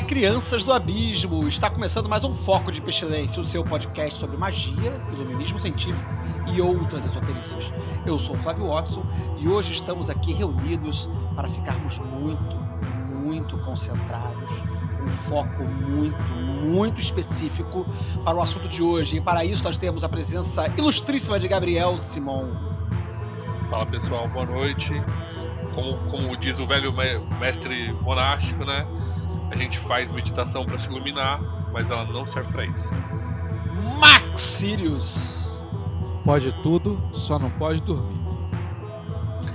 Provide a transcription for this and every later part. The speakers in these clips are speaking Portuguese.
Crianças do abismo! Está começando mais um Foco de Pestilência, o seu podcast sobre magia, iluminismo científico e outras esoterícias. Eu sou o Flávio Watson e hoje estamos aqui reunidos para ficarmos muito, muito concentrados, com um foco muito, muito específico para o assunto de hoje. E para isso nós temos a presença ilustríssima de Gabriel Simon. Fala pessoal, boa noite. Como, como diz o velho mestre monástico, né? A gente faz meditação para se iluminar, mas ela não serve para isso. Max Sirius. Pode tudo, só não pode dormir.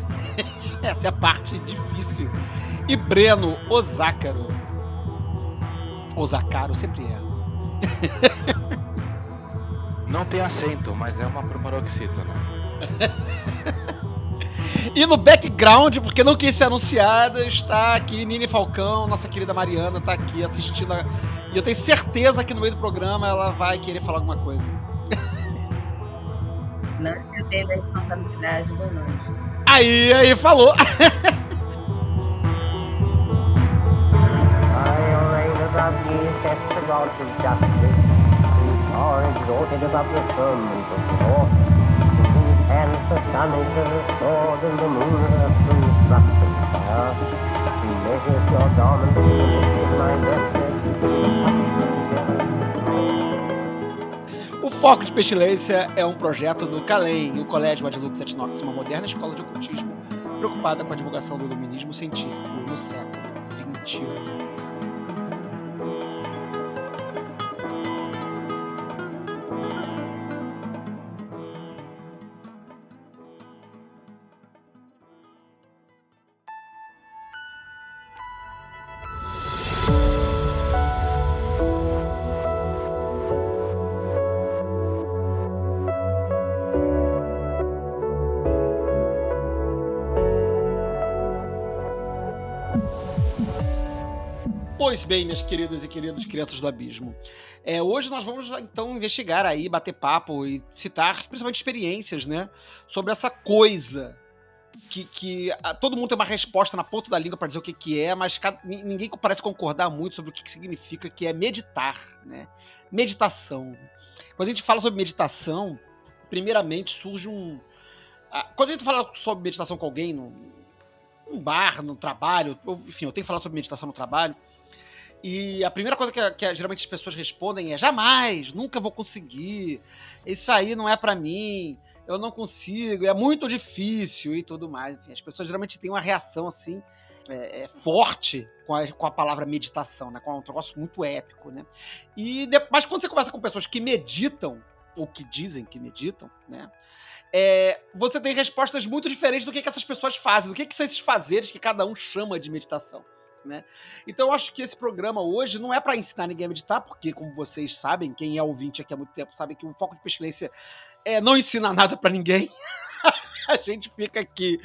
Essa é a parte difícil. E Breno Ozácaro. Ozacaro sempre é. Não tem acento, mas é uma proparoxítona. E no background, porque não quis ser anunciada, está aqui Nini Falcão, nossa querida Mariana, está aqui assistindo. A... E eu tenho certeza que no meio do programa ela vai querer falar alguma coisa. Não escrever da responsabilidade, boa noite. Aí, aí, falou. And the sun and the moon fire. She measures your my O Foco de Pestilência é um projeto do CALEM, o Colégio Adlux et Nox, uma moderna escola de ocultismo preocupada com a divulgação do iluminismo científico no século XXI. Pois bem, minhas queridas e queridos crianças do abismo. É, hoje nós vamos então investigar aí, bater papo e citar principalmente experiências, né? Sobre essa coisa que, que a, todo mundo tem uma resposta na ponta da língua para dizer o que, que é, mas cada, ninguém parece concordar muito sobre o que, que significa, que é meditar, né? Meditação. Quando a gente fala sobre meditação, primeiramente surge um. quando a gente fala sobre meditação com alguém, num, num bar, no trabalho, enfim, eu tenho falar sobre meditação no trabalho e a primeira coisa que, que, geralmente as pessoas respondem é: jamais, nunca vou conseguir, isso aí não é para mim, eu não consigo, é muito difícil e tudo mais. Enfim, as pessoas geralmente têm uma reação assim. É, é forte com a, com a palavra meditação, né? Com um negócio muito épico, né? E de, mas quando você conversa com pessoas que meditam, ou que dizem que meditam, né? É, você tem respostas muito diferentes do que, que essas pessoas fazem, do que, que são esses fazeres que cada um chama de meditação né? Então eu acho que esse programa hoje não é para ensinar ninguém a meditar, porque, como vocês sabem, quem é ouvinte aqui há muito tempo sabe que o foco de pesquisa é não ensinar nada para ninguém. a gente fica aqui,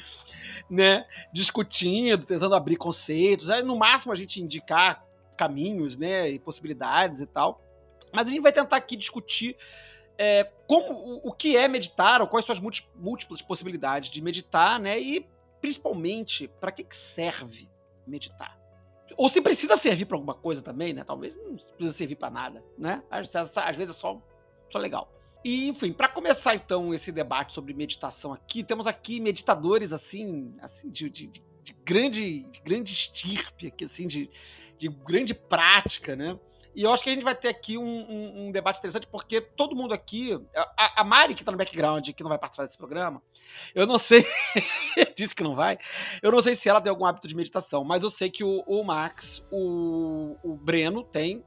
né, discutindo, tentando abrir conceitos, no máximo a gente indicar caminhos, né, e possibilidades e tal. Mas a gente vai tentar aqui discutir é, como o, o, que é meditar, ou quais são as múltiplas possibilidades de meditar, né? E principalmente para que, que serve meditar. Ou se precisa servir para alguma coisa também, né? Talvez não precisa servir para nada, né? Às, às, vezes é só, só legal. E, enfim, para começar então esse debate sobre meditação aqui, temos aqui meditadores assim, assim de, de, de grande, de grande estirpe, aqui, assim, de, de grande prática, né? E eu acho que a gente vai ter aqui um, um, um debate interessante, porque todo mundo aqui. A, a, Mari, que tá no background, que não vai participar desse programa, eu não sei. disse que não vai. Eu não sei se ela tem algum hábito de meditação, mas eu sei que o, o Max, o, o Breno tem.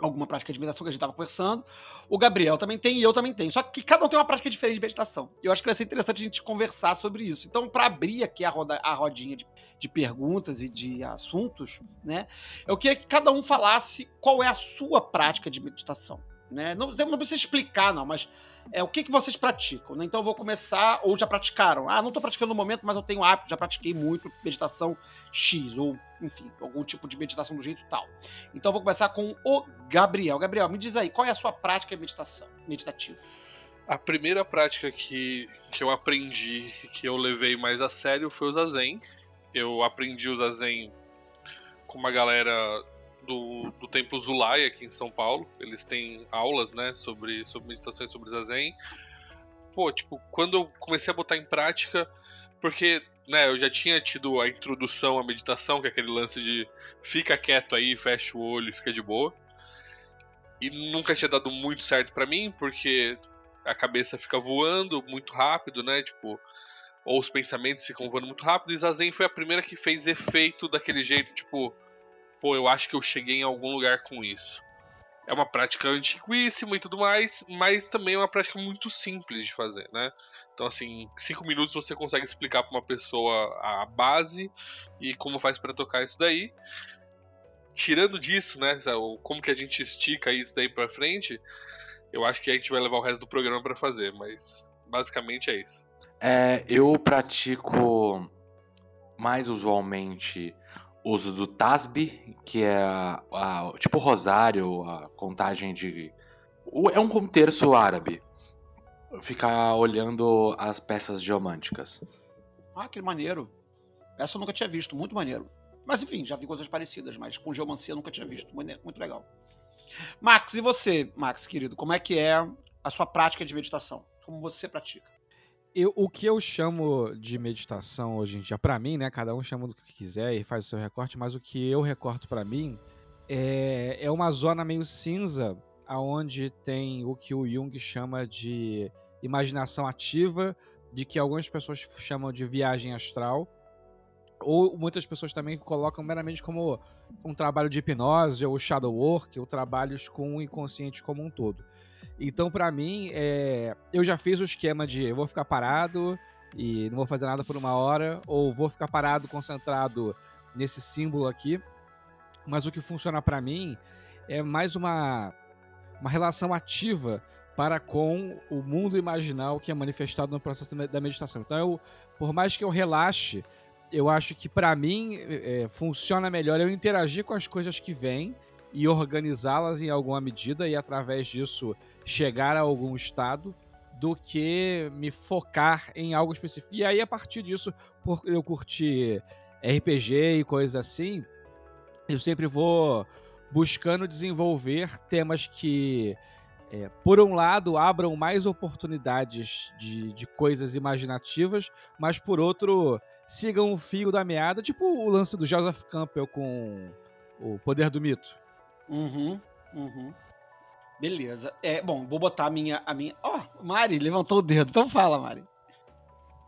Alguma prática de meditação que a gente estava conversando. O Gabriel também tem e eu também tenho. Só que cada um tem uma prática diferente de meditação. Eu acho que vai ser interessante a gente conversar sobre isso. Então, para abrir aqui a, roda, a rodinha de, de perguntas e de assuntos, né? Eu queria que cada um falasse qual é a sua prática de meditação. Né? Não, não precisa explicar, não, mas é o que, que vocês praticam. Né? Então eu vou começar, ou já praticaram. Ah, não estou praticando no momento, mas eu tenho hábito, já pratiquei muito meditação X, ou enfim, algum tipo de meditação do jeito tal. Então eu vou começar com o Gabriel. Gabriel, me diz aí, qual é a sua prática de meditação, meditativa? A primeira prática que, que eu aprendi, que eu levei mais a sério, foi o Zazen. Eu aprendi o Zazen com uma galera do, do Templo Zulai aqui em São Paulo. Eles têm aulas, né, sobre, sobre meditação e sobre Zazen. Pô, tipo, quando eu comecei a botar em prática, porque, né, eu já tinha tido a introdução à meditação, que é aquele lance de fica quieto aí, fecha o olho, fica de boa. E nunca tinha dado muito certo para mim, porque a cabeça fica voando muito rápido, né, tipo, ou os pensamentos ficam voando muito rápido. E Zazen foi a primeira que fez efeito daquele jeito, tipo, pô, eu acho que eu cheguei em algum lugar com isso. É uma prática antiquíssima e tudo mais, mas também é uma prática muito simples de fazer, né? Então, assim, em cinco minutos você consegue explicar para uma pessoa a base e como faz para tocar isso daí. Tirando disso, né, como que a gente estica isso daí para frente, eu acho que a gente vai levar o resto do programa para fazer, mas basicamente é isso. É, eu pratico mais usualmente uso do Tasbi, que é a, tipo rosário, a contagem de. É um terço árabe. Ficar olhando as peças geomânticas. Ah, que maneiro. Essa eu nunca tinha visto, muito maneiro. Mas enfim, já vi coisas parecidas, mas com geomancia eu nunca tinha visto. Muito legal. Max, e você, Max, querido, como é que é a sua prática de meditação? Como você pratica? Eu, o que eu chamo de meditação hoje em dia, para mim, né? Cada um chama do que quiser e faz o seu recorte, mas o que eu recorto para mim é, é uma zona meio cinza, aonde tem o que o Jung chama de imaginação ativa, de que algumas pessoas chamam de viagem astral, ou muitas pessoas também colocam meramente como um trabalho de hipnose ou shadow work, ou trabalhos com o inconsciente como um todo. Então, para mim, é... eu já fiz o esquema de eu vou ficar parado e não vou fazer nada por uma hora, ou vou ficar parado, concentrado nesse símbolo aqui. Mas o que funciona para mim é mais uma, uma relação ativa para com o mundo imaginal que é manifestado no processo da meditação. Então, eu, por mais que eu relaxe, eu acho que para mim é, funciona melhor eu interagir com as coisas que vêm e organizá-las em alguma medida e através disso chegar a algum estado do que me focar em algo específico. E aí a partir disso, por eu curtir RPG e coisas assim, eu sempre vou buscando desenvolver temas que é, por um lado, abram mais oportunidades de, de coisas imaginativas, mas por outro, sigam o fio da meada, tipo o lance do Joseph Campbell com o Poder do Mito. Uhum, uhum. Beleza. É, bom, vou botar a minha. A minha... Ó, oh, Mari levantou o dedo. Então fala, Mari.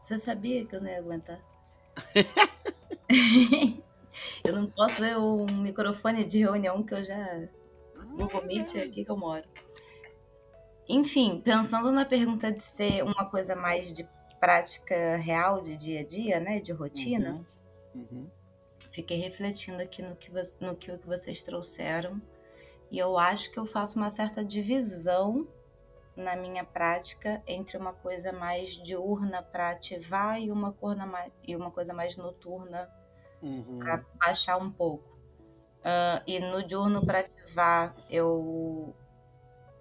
Você sabia que eu não ia aguentar? eu não posso ver o microfone de reunião que eu já. Google Meet é aqui que eu moro. Enfim, pensando na pergunta de ser uma coisa mais de prática real, de dia a dia, né? De rotina. Uhum. Uhum fiquei refletindo aqui no que, no que vocês trouxeram e eu acho que eu faço uma certa divisão na minha prática entre uma coisa mais diurna para ativar e uma, mais, e uma coisa mais noturna uhum. para baixar um pouco. Uh, e no diurno para ativar, eu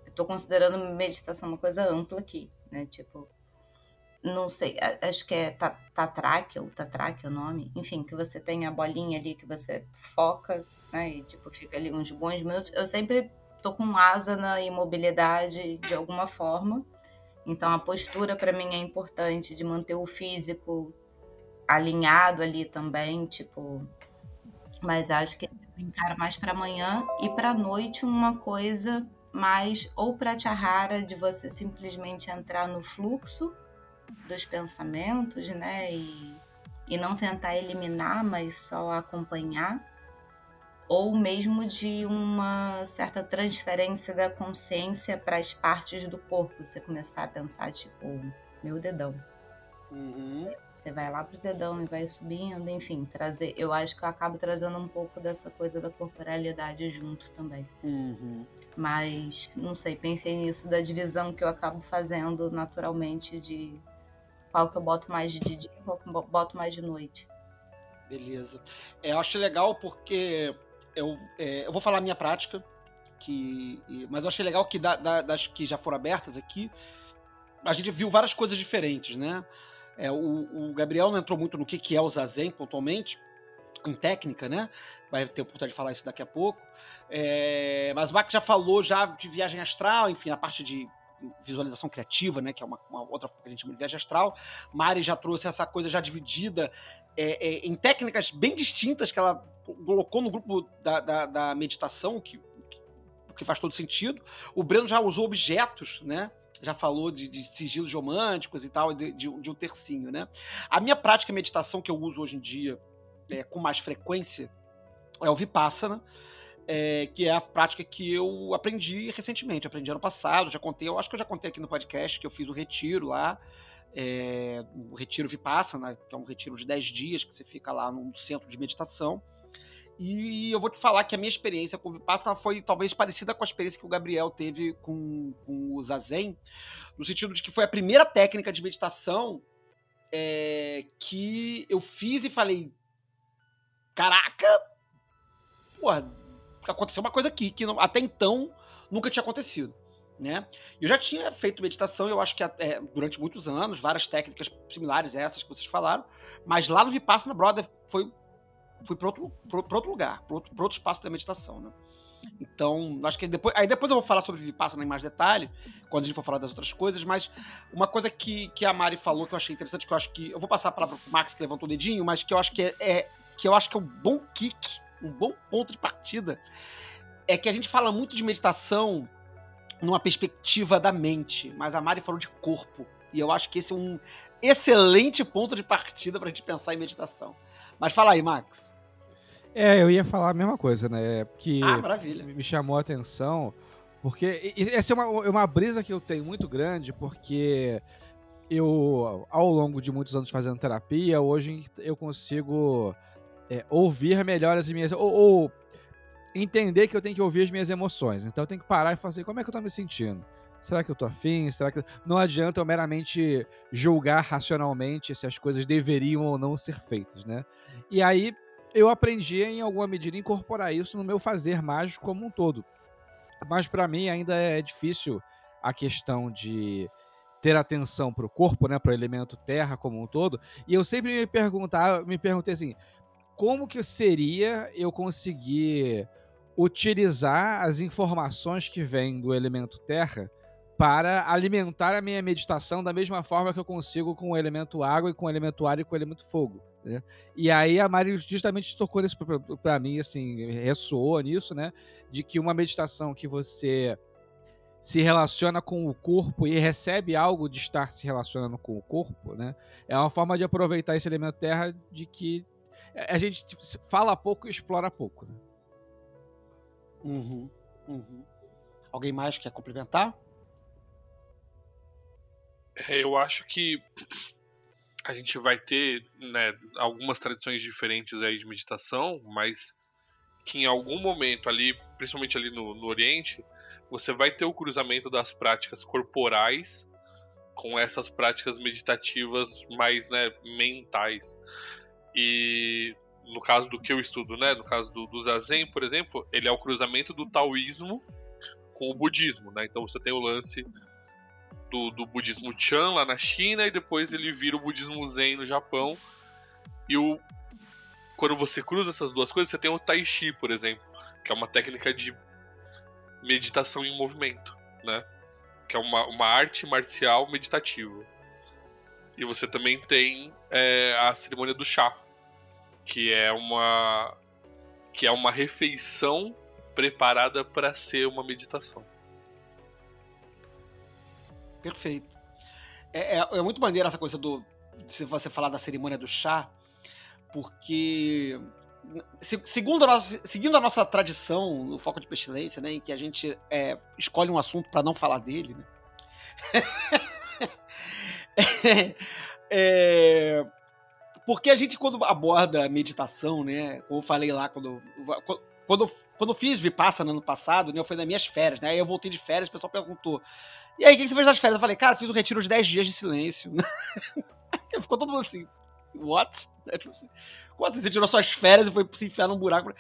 estou considerando meditação uma coisa ampla aqui, né? Tipo, não sei, acho que é tatraque ou tatraque o nome, enfim, que você tem a bolinha ali que você foca, né, e tipo, fica ali uns bons minutos. Eu sempre tô com asana e mobilidade de alguma forma, então a postura para mim é importante de manter o físico alinhado ali também, tipo, mas acho que eu mais para amanhã e para noite uma coisa mais ou para pratyahara de você simplesmente entrar no fluxo dos pensamentos, né? E, e não tentar eliminar, mas só acompanhar. ou mesmo de uma certa transferência da consciência para as partes do corpo. Você começar a pensar, tipo, meu dedão. Uhum. Você vai lá pro dedão e vai subindo, enfim, trazer. Eu acho que eu acabo trazendo um pouco dessa coisa da corporalidade junto também. Uhum. Mas não sei, pensei nisso da divisão que eu acabo fazendo naturalmente de qual que eu boto mais de dia e qual que eu bo- boto mais de noite. Beleza. É, eu acho legal porque eu, é, eu vou falar a minha prática, que, mas eu achei legal que da- da- das que já foram abertas aqui, a gente viu várias coisas diferentes, né? É, o, o Gabriel não entrou muito no que, que é o Zazen, pontualmente, em técnica, né? Vai ter oportunidade de falar isso daqui a pouco. É, mas o Max já falou já de viagem astral, enfim, a parte de visualização criativa, né? Que é uma, uma outra que a gente chama de viagem astral. Mari já trouxe essa coisa já dividida é, é, em técnicas bem distintas que ela colocou no grupo da, da, da meditação, que, que, que faz todo sentido. O Breno já usou objetos, né? Já falou de, de sigilos românticos e tal, de, de, de um tercinho, né? A minha prática de meditação que eu uso hoje em dia é, com mais frequência é o Vipassana, é, que é a prática que eu aprendi recentemente, aprendi ano passado, já contei, eu acho que eu já contei aqui no podcast que eu fiz o retiro lá, é, o retiro Vipassana, que é um retiro de 10 dias, que você fica lá num centro de meditação. E eu vou te falar que a minha experiência com o Vipassana foi talvez parecida com a experiência que o Gabriel teve com, com o Zazen, no sentido de que foi a primeira técnica de meditação é, que eu fiz e falei: caraca, porra, aconteceu uma coisa aqui que não- até então nunca tinha acontecido. Né? Eu já tinha feito meditação, eu acho que é, durante muitos anos, várias técnicas similares a essas que vocês falaram, mas lá no Vipassana Brother foi fui para outro, outro lugar, para outro, outro espaço da meditação, né? Então, acho que depois, aí depois eu vou falar sobre Vipassana em mais detalhe, quando a gente for falar das outras coisas, mas uma coisa que, que a Mari falou que eu achei interessante, que eu acho que eu vou passar a palavra pro Max que levantou o dedinho, mas que eu acho que é, é que eu acho que é um bom kick, um bom ponto de partida, é que a gente fala muito de meditação numa perspectiva da mente, mas a Mari falou de corpo. E eu acho que esse é um excelente ponto de partida pra gente pensar em meditação. Mas fala aí, Max. É, eu ia falar a mesma coisa, né? Que Ah, maravilha. me chamou a atenção, porque essa é uma, uma brisa que eu tenho muito grande, porque eu, ao longo de muitos anos fazendo terapia, hoje eu consigo é, ouvir melhor as minhas. Ou, ou entender que eu tenho que ouvir as minhas emoções. Então eu tenho que parar e falar assim: como é que eu tô me sentindo? Será que eu tô afim? Será que. Não adianta eu meramente julgar racionalmente se as coisas deveriam ou não ser feitas, né? E aí eu aprendi em alguma medida incorporar isso no meu fazer mágico como um todo. Mas para mim ainda é difícil a questão de ter atenção para o corpo, né, para o elemento terra como um todo. E eu sempre me perguntar, me perguntei assim, como que seria eu conseguir utilizar as informações que vêm do elemento terra para alimentar a minha meditação da mesma forma que eu consigo com o elemento água e com o elemento ar e com o elemento fogo. Né? E aí a Mari justamente tocou nisso para mim, assim, ressoou nisso, né? De que uma meditação que você se relaciona com o corpo e recebe algo de estar se relacionando com o corpo, né? É uma forma de aproveitar esse elemento terra de que a gente fala pouco e explora pouco. Né? Uhum, uhum. Alguém mais quer complementar? É, eu acho que a gente vai ter né, algumas tradições diferentes aí de meditação, mas que em algum momento ali, principalmente ali no, no Oriente, você vai ter o cruzamento das práticas corporais com essas práticas meditativas mais né, mentais. E no caso do que eu estudo, né, no caso do, do Zazen, por exemplo, ele é o cruzamento do taoísmo com o budismo. Né? Então você tem o lance do, do, budismo Chan lá na China e depois ele vira o budismo Zen no Japão. E o quando você cruza essas duas coisas, você tem o Tai Chi, por exemplo, que é uma técnica de meditação em movimento, né? Que é uma, uma arte marcial meditativa. E você também tem é, a cerimônia do chá, que é uma que é uma refeição preparada para ser uma meditação. Perfeito. É, é, é, muito maneiro essa coisa do. Se você falar da cerimônia do chá, porque se- segundo a nossa, seguindo a nossa tradição no Foco de Pestilência, né, em que a gente é, escolhe um assunto para não falar dele, né? É, porque a gente, quando aborda a meditação, né? Como eu falei lá, quando, quando, quando eu fiz Vipassana no ano passado, né? Fui nas minhas férias, né? Aí eu voltei de férias, o pessoal perguntou. E aí, o que você fez nas férias? Eu falei, cara, fiz um retiro de 10 dias de silêncio. Ficou todo mundo assim, what? É, tipo assim, Como assim? Você tirou suas férias e foi se enfiar num buraco?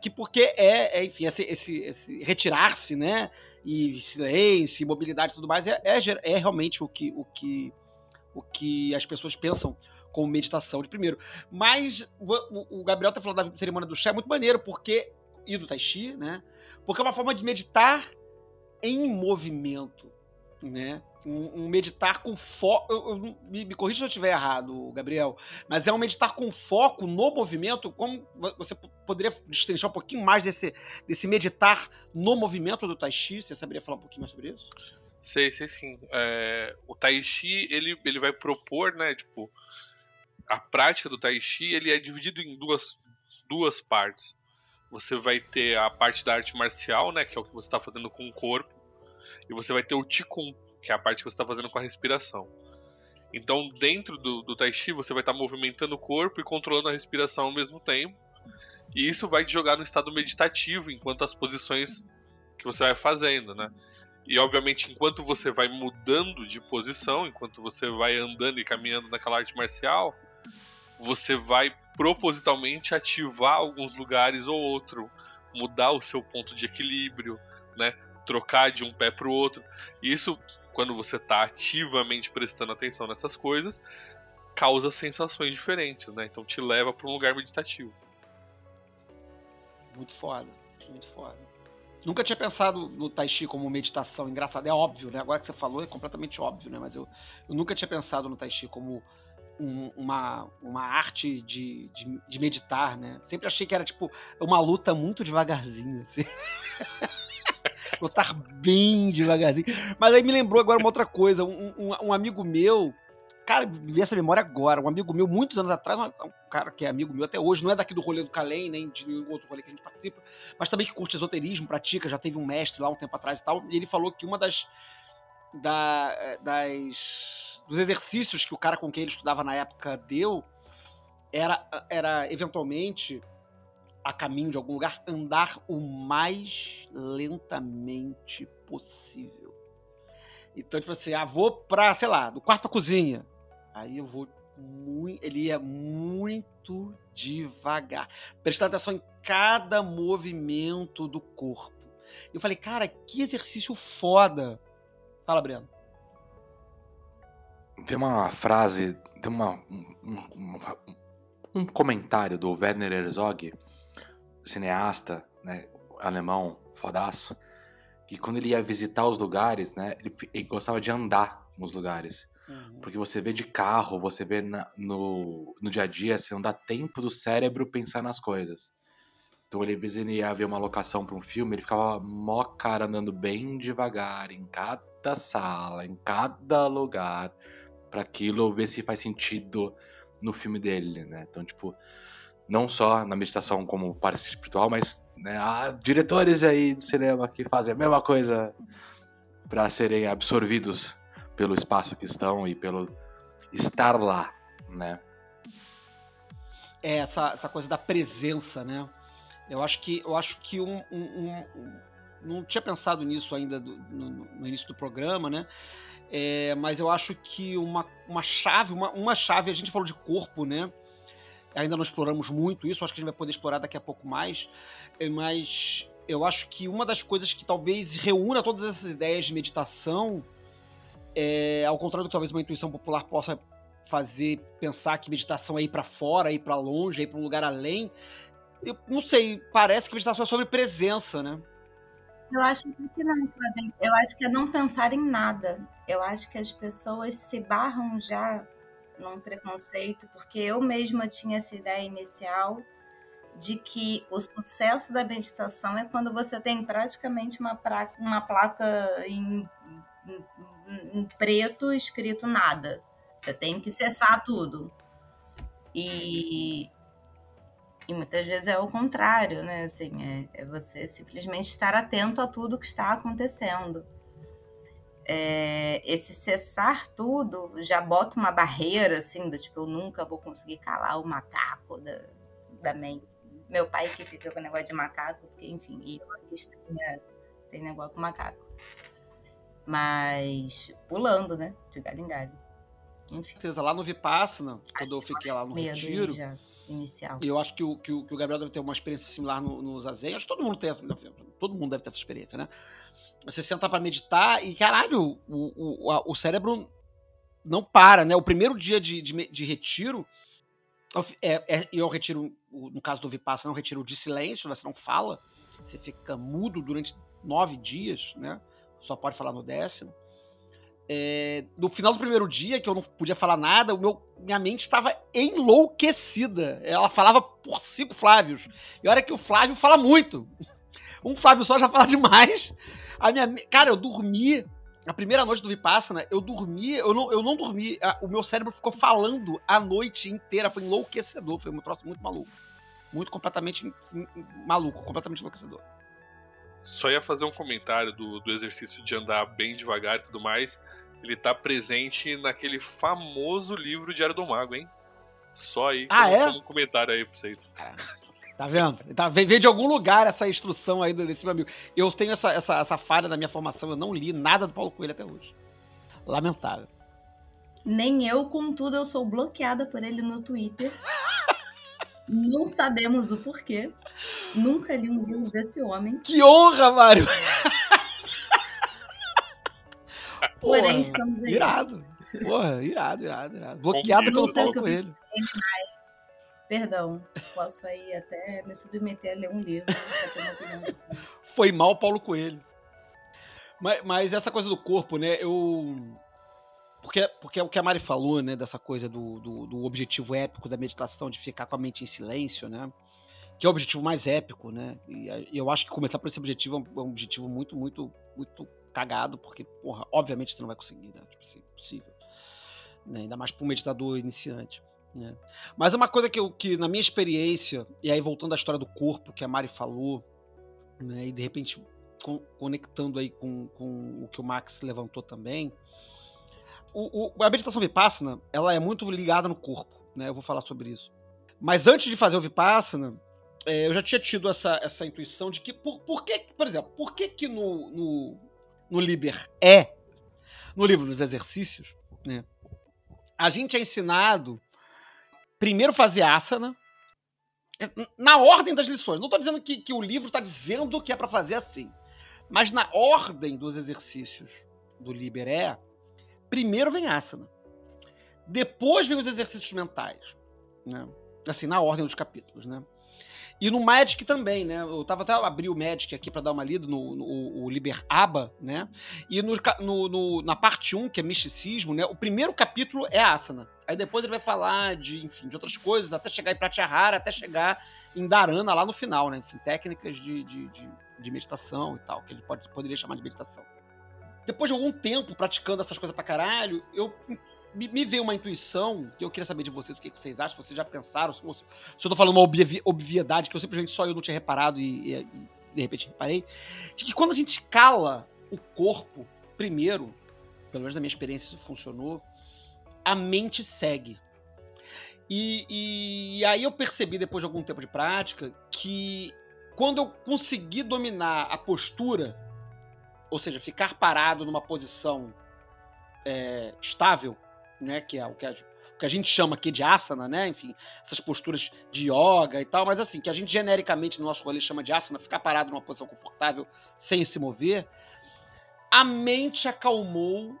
Que porque é, é, enfim, esse, esse, esse retirar-se, né? E silêncio, e mobilidade e tudo mais, é, é, ger- é realmente o que, o, que, o que as pessoas pensam como meditação de primeiro. Mas o, o Gabriel tá falando da cerimônia do chá, é muito maneiro, porque. E do Tai Chi, né? Porque é uma forma de meditar em movimento, né? Um, um meditar com foco. Me, me corrija se eu estiver errado, Gabriel. Mas é um meditar com foco no movimento, como vo- você poderia destrinchar um pouquinho mais desse, desse meditar no movimento do Tai Chi? Você saberia falar um pouquinho mais sobre isso? Sei, sei sim. É, o Tai Chi, ele, ele vai propor, né, tipo, a prática do Tai Chi, ele é dividido em duas, duas partes. Você vai ter a parte da arte marcial, né, que é o que você está fazendo com o corpo, e você vai ter o Qigong, que é a parte que você está fazendo com a respiração. Então, dentro do, do Tai Chi, você vai estar movimentando o corpo e controlando a respiração ao mesmo tempo, e isso vai te jogar no estado meditativo, enquanto as posições que você vai fazendo, né. E obviamente, enquanto você vai mudando de posição, enquanto você vai andando e caminhando naquela arte marcial, você vai propositalmente ativar alguns lugares ou outro, mudar o seu ponto de equilíbrio, né? Trocar de um pé para o outro. Isso, quando você está ativamente prestando atenção nessas coisas, causa sensações diferentes, né? Então te leva para um lugar meditativo. Muito foda, muito foda. Nunca tinha pensado no Tai Chi como meditação. Engraçado, é óbvio, né? Agora que você falou, é completamente óbvio, né? Mas eu, eu nunca tinha pensado no Tai Chi como um- uma, uma arte de, de, de meditar, né? Sempre achei que era, tipo, uma luta muito devagarzinho, assim. Lutar bem devagarzinho. Mas aí me lembrou agora uma outra coisa. Um, um, um amigo meu, cara, me essa memória agora. Um amigo meu, muitos anos atrás, um um cara que é amigo meu até hoje, não é daqui do rolê do Calém, nem de nenhum outro rolê que a gente participa, mas também que curte esoterismo, pratica, já teve um mestre lá um tempo atrás e tal, e ele falou que uma das, da- eh, das dos exercícios que o cara com quem ele estudava na época deu era, era eventualmente a caminho de algum lugar andar o mais lentamente possível. Então, tipo assim, ah, vou pra, sei lá, do quarto à cozinha. Aí eu vou muito. Ele ia muito devagar. Prestando atenção em cada movimento do corpo. Eu falei, cara, que exercício foda. Fala, Breno. Tem uma frase, tem uma, um, um- um comentário do Werner Herzog, cineasta, né, alemão, fodaço, que quando ele ia visitar os lugares, né, ele, ele gostava de andar nos lugares. Porque você vê de carro, você vê na- no, no dia a dia, você não dá tempo do cérebro pensar nas coisas. Então, ele, ele ia ver uma locação para um filme, ele ficava mó cara andando bem devagar em cada sala, em cada lugar, para aquilo ver se faz sentido no filme dele, né? Então, tipo, não só na meditação como parte espiritual, mas né, há diretores aí de cinema que fazem a mesma coisa para serem absorvidos pelo espaço que estão e pelo estar lá, né? É, essa, essa coisa da presença, né? Eu acho que, eu acho que um- um- um- Não tinha pensado nisso ainda do- no, no início do programa, né? É, mas eu acho que uma, uma chave, uma, uma chave, a gente falou de corpo, né? Ainda não exploramos muito isso, acho que a gente vai poder explorar daqui a pouco mais. É, Mas eu acho que uma das coisas que talvez reúna todas essas ideias de meditação, é, ao contrário do que talvez uma intuição popular possa fazer pensar que meditação é ir pra fora, ir pra longe, é ir pra um lugar além. Eu não sei, parece que meditação é sobre presença, né? Eu acho que não, Flavinho. Eu acho que é não pensar em nada. Eu acho que as pessoas se barram já num preconceito, porque eu mesma tinha essa ideia inicial de que o sucesso da meditação é quando você tem praticamente uma, pra- uma placa em, em- em preto escrito nada. Você tem que cessar tudo. E E muitas vezes é o contrário, né? Assim, é, é você simplesmente estar atento a tudo que está acontecendo. É, esse cessar tudo já bota uma barreira, assim, do tipo, eu nunca vou conseguir calar o macaco da, da mente. Meu pai que fica com o negócio de macaco, porque, enfim, e eu tem, tem negócio com macaco. Mas pulando, né? De galho em galho. Enfim. lá no Vipassana, quando eu que fiquei lá no retiro, já inicial. eu acho que o, que, o, que o Gabriel deve ter uma experiência similar no, no Zazen, acho que todo mundo tem essa, todo mundo deve ter essa experiência, né? Você senta pra meditar e, caralho, o, o, o cérebro não para, né? O primeiro dia de, de, de retiro, eu é, é, eu retiro, no caso do Vipassana, um retiro de silêncio, você não fala, você fica mudo durante nove dias, né? Só pode falar no décimo. É, no final do primeiro dia, que eu não podia falar nada, o meu, minha mente estava enlouquecida. Ela falava por cinco Flávios. E olha que o Flávio fala muito. Um Flávio só já fala demais. A minha, cara, eu dormi. A primeira noite do Vipassana, eu dormi, eu não, eu não dormi. a- o meu cérebro ficou falando a noite inteira. Foi enlouquecedor. Foi um troço muito maluco. Muito completamente maluco, completamente enlouquecedor. Só ia fazer um comentário do, do exercício de andar bem devagar e tudo mais. Ele tá presente naquele famoso livro Diário do Mago, hein? Só aí Ah, é? um comentário aí pra vocês. Tá vendo? Tá, vem, de algum lugar essa instrução aí desse meu amigo. Eu tenho essa, essa, essa falha na minha formação, eu não li nada do Paulo Coelho até hoje. Lamentável. Nem eu, contudo, eu sou bloqueada por ele no Twitter. Não sabemos o porquê. Nunca li um livro desse homem. Que honra, Mário! Porém, Porra, estamos aí. Irado. Porra, irado, irado, irado. Bloqueado pelo Paulo Coelho. Perdão, posso aí até me submeter a ler um livro. opinião. Foi mal Paulo Coelho. Mas, mas essa coisa do corpo, né? Eu. Porque, porque é o que a Mari falou, né? Dessa coisa do, do, do objetivo épico da meditação, de ficar com a mente em silêncio, né? Que é o objetivo mais épico, né? E eu acho que começar por esse objetivo é um, é um objetivo muito, muito, muito cagado, porque, porra, obviamente você não vai conseguir, né? Tipo assim, impossível. Né? Ainda mais para um meditador iniciante. Né? Mas uma coisa que, eu, que, na minha experiência, e aí voltando à história do corpo que a Mari falou, né? E de repente con- conectando aí com, com o que o Max levantou também, o, o- a meditação Vipassana, ela é muito ligada no corpo, né? Eu vou falar sobre isso. Mas antes de fazer o Vipassana, é, eu já tinha tido essa, essa intuição de que, por, por que, por exemplo, por que que no, no, no Liber é, no livro dos exercícios, né? A gente é ensinado primeiro fazer asana, na ordem das lições. Não estou dizendo que, que o livro está dizendo que é para fazer assim. Mas na ordem dos exercícios do Liber é, primeiro vem asana. Depois vem os exercícios mentais. Né? Assim, na ordem dos capítulos, né? E no Magic também, né? Eu tava até abri o Magic aqui para dar uma lida no, no o Liber né? E no, no- no- na parte 1, que é misticismo, né? O primeiro capítulo é asana. Aí depois ele vai falar de, enfim, de outras coisas, até chegar em Pratyahara, até chegar em Dharana lá no final, né? Enfim, técnicas de, de, de, de meditação e tal, que ele pode, poderia chamar de meditação. Depois de algum tempo praticando essas coisas pra caralho, eu me, me veio uma intuição, que eu queria saber de vocês, o que que vocês acham, vocês já pensaram, se, se eu tô falando uma obvi- obviedade que eu simplesmente só eu não tinha reparado e, e- e de repente reparei, de que quando a gente cala o corpo primeiro, pelo menos na minha experiência isso funcionou, a mente segue. E, e- e aí eu percebi, depois de algum tempo de prática, que quando eu consegui dominar a postura, ou seja, ficar parado numa posição é, estável, né, que é o que, a, o que a gente chama aqui de asana, né, enfim, essas posturas de yoga e tal, mas assim, que a gente genericamente no nosso rolê chama de asana, ficar parado numa posição confortável sem se mover, a mente acalmou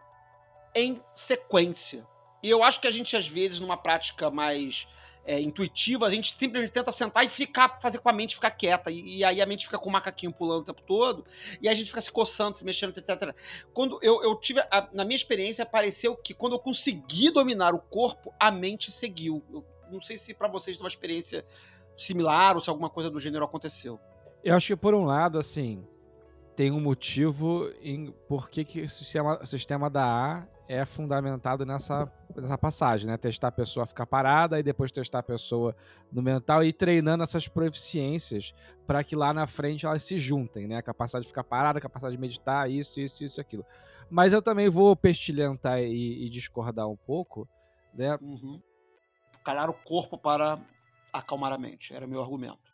em sequência. E eu acho que a gente, às vezes, numa prática mais é, intuitiva, a gente simplesmente tenta sentar e ficar, fazer com a mente ficar quieta. E, e aí a mente fica com o macaquinho pulando o tempo todo, e a gente fica se coçando, se mexendo, etc. Quando eu, eu tive. a- na minha experiência, pareceu que quando eu consegui dominar o corpo, a mente seguiu. Eu não sei se pra vocês tem uma experiência similar ou se alguma coisa do gênero aconteceu. Eu acho que, por um lado, assim, tem um motivo em por que, que o sistema, o sistema da A é fundamentado nessa, nessa passagem, né? Testar a pessoa ficar parada e depois testar a pessoa no mental e treinando essas proficiências para que lá na frente elas se juntem, né? A capacidade de ficar parada, a capacidade de meditar, isso, isso, isso, aquilo. Mas eu também vou pestilhentar e, e discordar um pouco, né? Uhum. Calar o corpo para acalmar a mente, era meu argumento.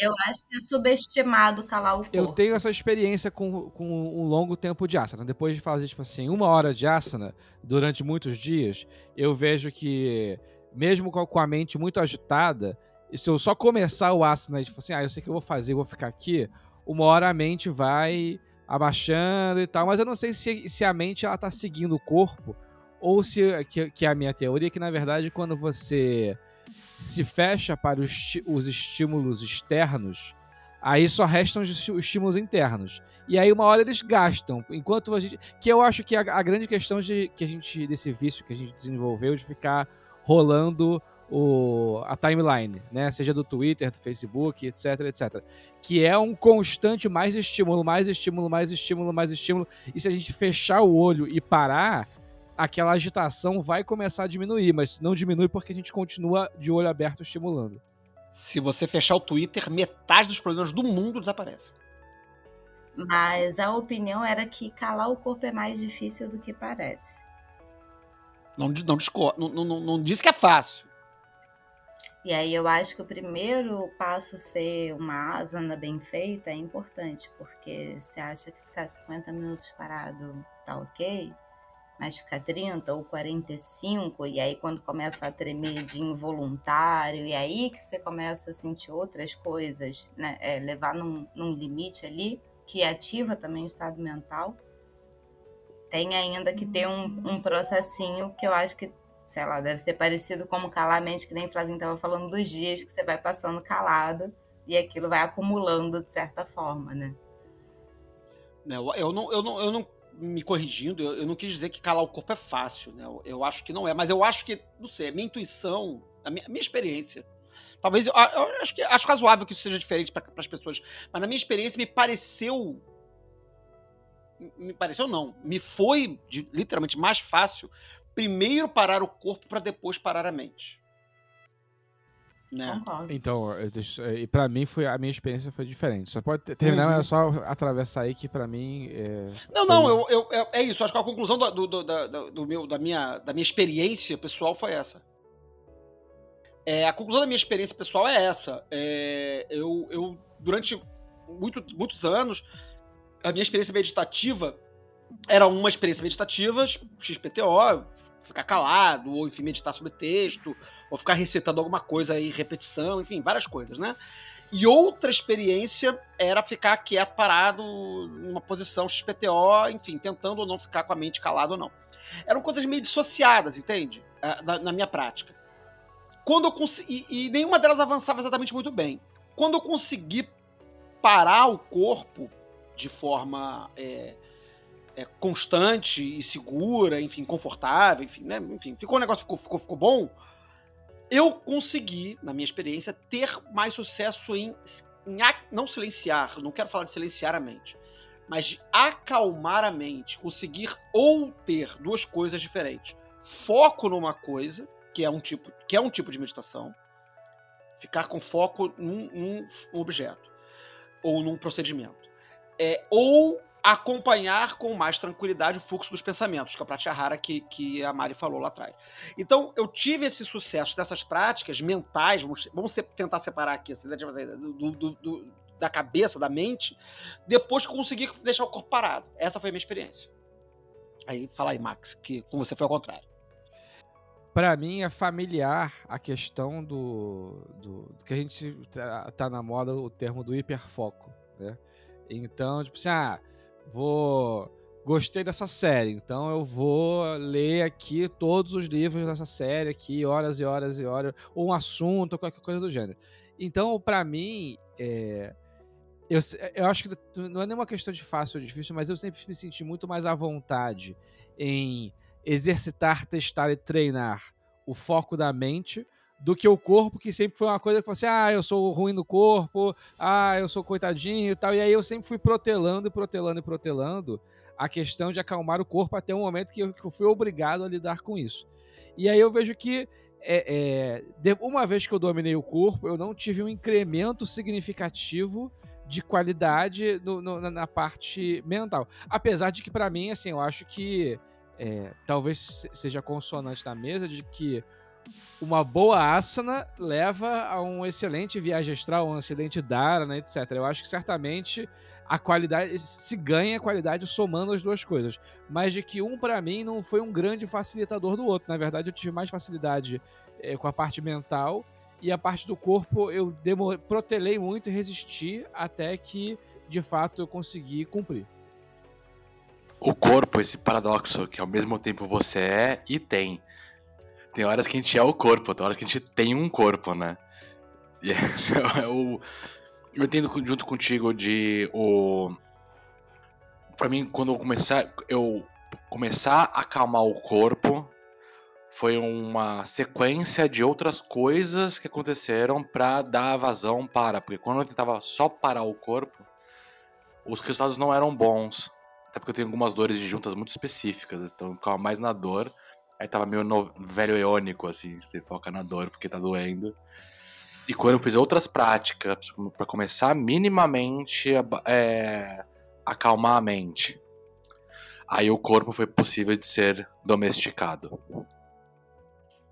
Eu acho que é subestimado calar o corpo. Eu tenho essa experiência com, com um longo tempo de asana. Depois de fazer, tipo assim, uma hora de asana durante muitos dias, eu vejo que, mesmo com a mente muito agitada, e se eu só começar o asana e tipo assim, ah, eu sei que eu vou fazer, eu vou ficar aqui, uma hora a mente vai abaixando e tal, mas eu não sei se, se a mente ela tá seguindo o corpo ou se que, que é a minha teoria que na verdade quando você se fecha para os, os estímulos externos, aí só restam os estímulos internos. E aí uma hora eles gastam, enquanto a gente, que eu acho que a, a grande questão de que a gente desse vício que a gente desenvolveu de ficar rolando o, a timeline, né? Seja do Twitter, do Facebook, etc, etc. Que é um constante mais estímulo, mais estímulo, mais estímulo, mais estímulo. E se a gente fechar o olho e parar, aquela agitação vai começar a diminuir, mas não diminui porque a gente continua de olho aberto estimulando. Se você fechar o Twitter, metade dos problemas do mundo desaparece. Mas a opinião era que calar o corpo é mais difícil do que parece. Não, não, não, não, não disse que é fácil. E aí eu acho que o primeiro passo ser uma asana bem feita é importante, porque você acha que ficar 50 minutos parado tá ok, mas fica 30 ou 45, e aí quando começa a tremer de involuntário, e aí que você começa a sentir outras coisas, né? É, levar num, num limite ali, que ativa também o estado mental. Tem ainda que ter um, um processinho que eu acho que, sei lá, deve ser parecido como calar a mente, que nem Flavinho estava falando dos dias que você vai passando calado e aquilo vai acumulando de certa forma, né? Eu não, eu não, eu não me corrigindo, eu, eu, não quis dizer que calar o corpo é fácil, né? Eu, eu, acho que não é, mas eu acho que, não sei, a minha intuição, a minha, a minha experiência. Talvez eu, eu, acho que acho razoável que isso seja diferente para as pessoas, mas na minha experiência me pareceu me pareceu não, me foi de, literalmente mais fácil primeiro parar o corpo para depois parar a mente. Né? Então, e para mim foi a minha experiência foi diferente. Só pode terminar, uhum. é só atravessar aí que para mim. É, não, não, eu, eu, eu, é isso. Acho que a conclusão do, do, do, do, meu, da, minha, da minha experiência pessoal foi essa. É, a conclusão da minha experiência pessoal é essa. É, eu, eu, durante muito, muitos anos, a minha experiência meditativa era uma experiência meditativa, XPTO, ficar calado, ou enfim, meditar sobre texto, ou ficar recitando alguma coisa em repetição, enfim, várias coisas, né? E outra experiência era ficar quieto, parado, numa posição XPTO, enfim, tentando ou não ficar com a mente calada ou não. Eram coisas meio dissociadas, entende? É, na, na minha prática. Quando eu consegui. E, e nenhuma delas avançava exatamente muito bem. Quando eu consegui parar o corpo de forma é, é, constante e segura, enfim, confortável, enfim, né? Enfim, ficou um negócio, ficou, ficou, ficou bom. Eu consegui, na minha experiência, ter mais sucesso em, em não silenciar, não quero falar de silenciar a mente, mas de acalmar a mente, conseguir ou ter duas coisas diferentes. Foco numa coisa, que é um tipo, que é um tipo de meditação, ficar com foco num, num objeto ou num procedimento. É, ou acompanhar com mais tranquilidade o fluxo dos pensamentos, que é a prática rara que, que a Mari falou lá atrás. Então, eu tive esse sucesso dessas práticas mentais, vamos, vamos tentar separar aqui assim, né, tipo assim, do, do, do, da cabeça, da mente, depois que consegui deixar o corpo parado. Essa foi a minha experiência. Aí, fala aí, Max, que com você foi ao contrário. Para mim é familiar a questão do, do, do que a gente tá, tá, na moda o termo do hiperfoco, né? Então, tipo assim, ah, vou gostei dessa série, então eu vou ler aqui todos os livros dessa série aqui, horas e horas e horas, ou um assunto, qualquer coisa do gênero. Então, para mim, é, eu, eu acho que não é nenhuma questão de fácil ou difícil, mas eu sempre me senti muito mais à vontade em exercitar, testar e treinar o foco da mente do que o corpo, que sempre foi uma coisa que falou assim: ah, eu sou ruim no corpo, ah, eu sou coitadinho e tal. E aí eu sempre fui protelando protelando e protelando a questão de acalmar o corpo até o momento que eu, que eu fui obrigado a lidar com isso. E aí eu vejo que é, é, uma vez que eu dominei o corpo, eu não tive um incremento significativo de qualidade no- no- na- parte mental. Apesar de que, pra mim, assim, eu acho que é, talvez se- seja consonante na mesa de que uma boa asana leva a um excelente viagem astral, um excelente dharana, etc. Eu acho que certamente a qualidade se ganha qualidade somando as duas coisas, mas de que um pra mim não foi um grande facilitador do outro. Na verdade, eu tive mais facilidade eh, com a parte mental e a parte do corpo eu protelei muito e resisti até que de fato eu consegui cumprir. O corpo, esse paradoxo que ao mesmo tempo você é e tem. Tem horas que a gente é o corpo, tem horas que a gente tem um corpo, né? E esse é o. Eu entendo junto contigo de o. Pra mim, quando eu começar. Eu começar a acalmar o corpo foi uma sequência de outras coisas que aconteceram pra dar vazão para. Porque quando eu tentava só parar o corpo, os resultados não eram bons. Até porque eu tenho algumas dores de juntas muito específicas, então eu ficava mais na dor. Aí tava meio no- velho eônico, assim, você foca na dor porque tá doendo. E quando eu fiz outras práticas pra começar minimamente a é, acalmar a mente, aí o corpo foi possível de ser domesticado.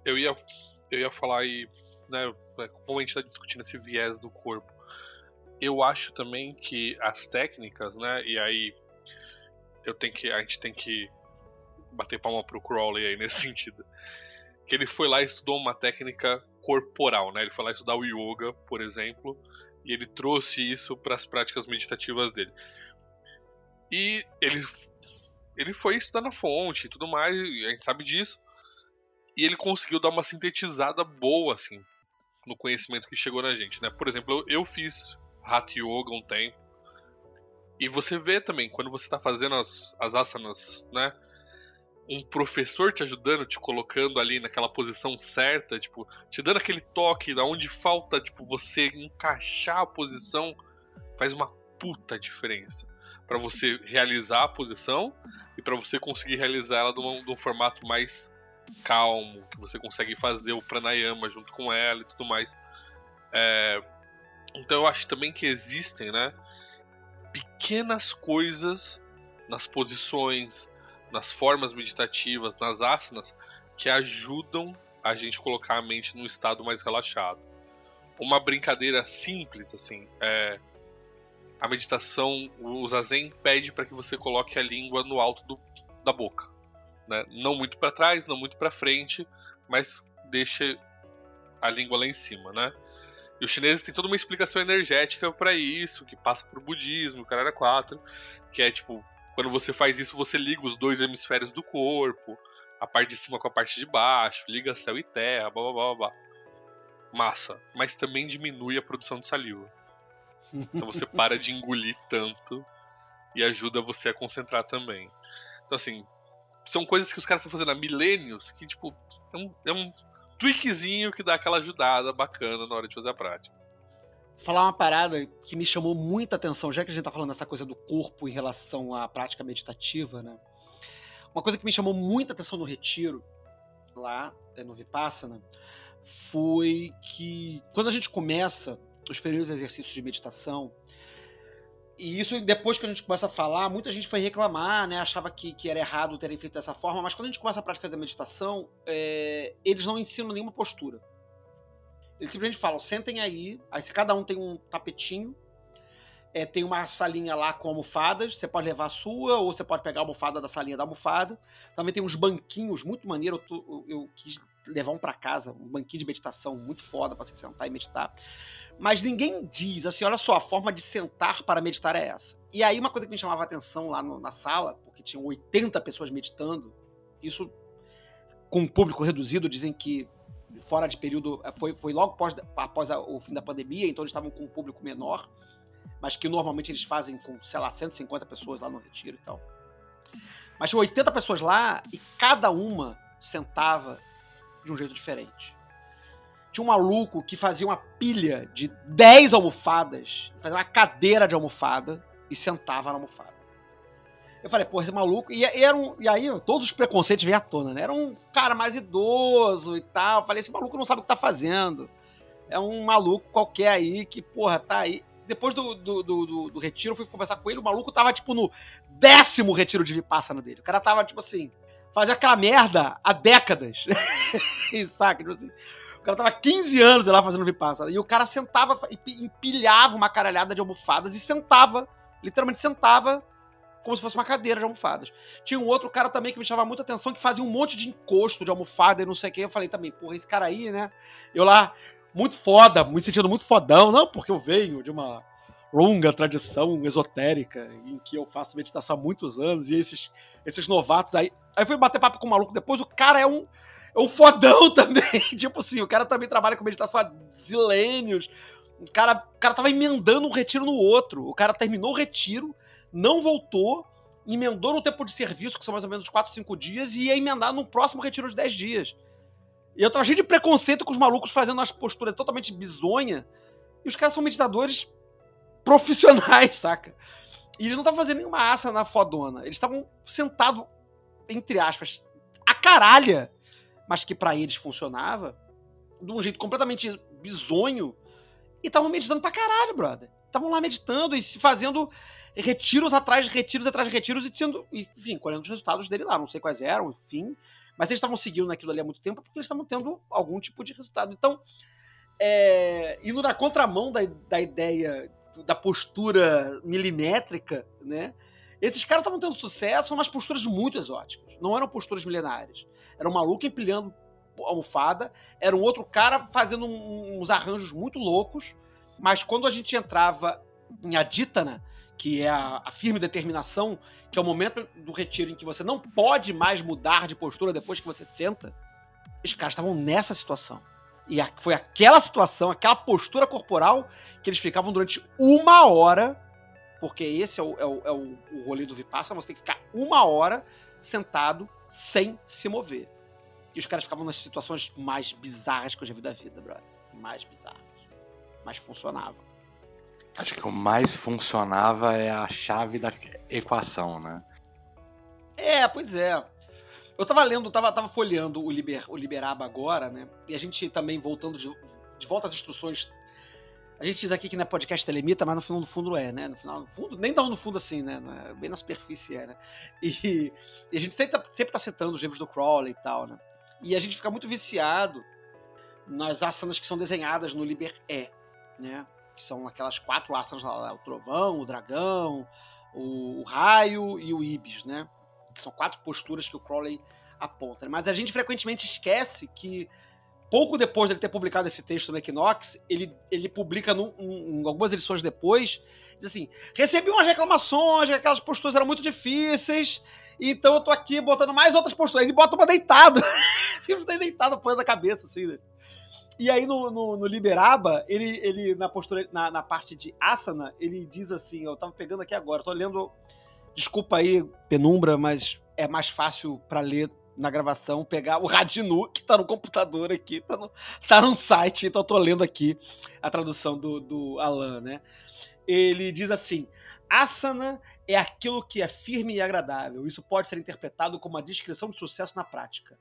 Eu ia, eu ia falar aí, né, como a gente tá discutindo esse viés do corpo. Eu acho também que as técnicas, né, e aí eu tenho que, a gente tem que bater palma pro Crowley aí nesse sentido. Que ele foi lá e estudou uma técnica corporal, né? Ele foi lá estudar o yoga, por exemplo, e ele trouxe isso para as práticas meditativas dele. E ele ele foi estudando a fonte e tudo mais, a gente sabe disso. E ele conseguiu dar uma sintetizada boa, assim, no conhecimento que chegou na gente, né? Por exemplo, eu, eu fiz Hatha Yoga um tempo. E você vê também, quando você tá fazendo as, as asanas, né? Um professor te ajudando, te colocando ali naquela posição certa, tipo, te dando aquele toque da onde falta, tipo, você encaixar a posição, faz uma puta diferença para você realizar a posição e para você conseguir realizar ela de, de um formato mais calmo, que você consegue fazer o pranayama junto com ela e tudo mais. É, então eu acho também que existem, né, pequenas coisas nas posições, nas formas meditativas, nas asanas, que ajudam a gente colocar a mente num estado mais relaxado. Uma brincadeira simples, assim, é a meditação, o zazen pede para que você coloque a língua no alto do- da boca, né? Não muito para trás, não muito para frente, mas deixa a língua lá em cima, né? E os chineses têm toda uma explicação energética para isso, que passa pro budismo, o caralho é quatro, que é tipo, quando você faz isso, você liga os dois hemisférios do corpo, a parte de cima com a parte de baixo, liga céu e terra, blá blá blá blá. Massa, mas também diminui a produção de saliva. Então você para de engolir tanto e ajuda você a concentrar também. Então, assim, são coisas que os caras estão fazendo há milênios que, tipo, é um, é um tweakzinho que dá aquela ajudada bacana na hora de fazer a prática. Falar uma parada que me chamou muita atenção, já que a gente tá falando dessa coisa do corpo em relação à prática meditativa, né? Uma coisa que me chamou muita atenção no retiro, lá é, no Vipassana, foi que quando a gente começa os de exercícios de meditação, e isso depois que a gente começa a falar, muita gente foi reclamar, né? Achava que, que era errado terem feito dessa forma, mas quando a gente começa a prática da meditação, é, eles não ensinam nenhuma postura. Eles simplesmente falam, sentem aí, aí cada um tem um tapetinho, é, tem uma salinha lá com almofadas, você pode levar a sua, ou você pode pegar a almofada da salinha da almofada. Também tem uns banquinhos muito maneiro, eu, tô- eu quis levar um pra casa, um banquinho de meditação muito foda pra você sentar e meditar. Mas ninguém diz assim, olha só, a forma de sentar para meditar é essa. E aí uma coisa que me chamava a atenção lá no- na sala, porque tinham 80 pessoas meditando, isso com um público reduzido, dizem que fora de período, eh, foi, foi logo após, após a- o fim da pandemia, então eles estavam com um público menor, mas que normalmente eles fazem com, sei lá, 150 pessoas lá no retiro e tal. Mas tinha 80 pessoas lá e cada uma sentava de um jeito diferente. tinha um maluco que fazia uma pilha de 10 almofadas, fazia uma cadeira de almofada e sentava na almofada. Eu falei, pô, esse maluco. E, e era um, e aí todos os preconceitos vêm à tona, né? Era um cara mais idoso e tal. Eu falei, esse maluco não sabe o que tá fazendo. É um maluco qualquer aí que, porra, tá aí. Depois do, do, do, do- do retiro, eu fui conversar com ele. O maluco tava, tipo, no décimo retiro de Vipassana dele. O cara tava, tipo assim, fazia aquela merda há décadas. e saca, tipo assim. O cara tava 15 anos lá fazendo Vipassana. E o cara sentava pi- empilhava uma caralhada de almofadas e sentava, literalmente sentava, como se fosse uma cadeira de almofadas. Tinha um outro cara também que me chamava muita atenção, que fazia um monte de encosto de almofada e não sei o que. Eu falei também, porra, esse cara aí, né? Eu lá, muito foda, me sentindo muito fodão. Não, porque eu venho de uma longa tradição esotérica em que eu faço meditação há muitos anos e esses, esses novatos aí. Aí fui bater papo com o maluco depois, o cara é um, é um fodão também. tipo assim, o cara também trabalha com meditação há zilênios. O cara, o cara tava emendando um retiro no outro. O cara terminou o retiro, não voltou, emendou no tempo de serviço, que são mais ou menos 4, 5 dias, e ia emendar no próximo retiro de 10 dias. E eu tava cheio de preconceito com os malucos fazendo as posturas totalmente bizonha. E os caras são meditadores profissionais, saca? E eles não estavam fazendo nenhuma aça na fodona. Eles estavam sentados, entre aspas, a caralha, mas que pra eles funcionava, de um jeito completamente bizonho, e estavam meditando pra caralho, brother. Estavam lá meditando e se fazendo retiros atrás de retiros atrás de retiros e tendo, enfim, colhendo os resultados dele lá. Não sei quais eram, enfim. Mas eles estavam seguindo naquilo ali há muito tempo porque eles estavam tendo algum tipo de resultado. Então, é, indo na contramão da, da ideia da postura milimétrica, né? Esses caras estavam tendo sucesso nas posturas muito exóticas. Não eram posturas milenares. Era um maluco empilhando almofada, era um outro cara fazendo uns arranjos muito loucos. Mas quando a gente entrava em Aditana, que é a, a firme determinação, que é o momento do retiro em que você não pode mais mudar de postura depois que você senta, os caras estavam nessa situação. E a- foi aquela situação, aquela postura corporal que eles ficavam durante uma hora, porque esse é o, é o, é o, o rolê do Vipassana, você tem que ficar uma hora sentado sem se mover. E os caras ficavam nas situações mais bizarras que eu já vi da vida, brother. Mais bizarras. Mas funcionava. Acho que o mais funcionava é a chave da equação, né? É, pois é. Eu tava lendo, tava, tava folheando o, Liber, o Liberaba agora, né? E a gente também voltando de, de volta às instruções. A gente diz aqui que não é podcast telemita, mas no fundo, no fundo é, né? No final, no fundo, nem tão no fundo assim, né? É- Bem na superfície é, né? E, e a gente sempre tá, sempre tá citando os livros do Crowley e tal, né? E a gente fica muito viciado nas asanas que são desenhadas no Liber E, né? Que são aquelas quatro asanas lá, o trovão, o dragão, o, raio e o ibis, né? São quatro posturas que o Crowley aponta. Mas a gente frequentemente esquece que pouco depois dele ter publicado esse texto no Equinox, ele, ele publica num- um- algumas edições depois, diz assim, recebi umas reclamações, que aquelas posturas eram muito difíceis, então eu tô aqui botando mais outras posturas. Ele bota uma deitado, simplesmente deitado, apoiando a cabeça, assim, né? E aí no, no, no Liberaba, ele, ele na postura, na, na parte de asana, ele diz assim, eu tava pegando aqui agora, tô lendo Desculpa aí, penumbra, mas é mais fácil pra ler na gravação pegar o Radinu, que tá no computador aqui, tá no, tá no site, então eu tô lendo aqui a tradução do, do Alan, né? Ele diz assim: asana é aquilo que é firme e agradável. Isso pode ser interpretado como uma descrição de sucesso na prática.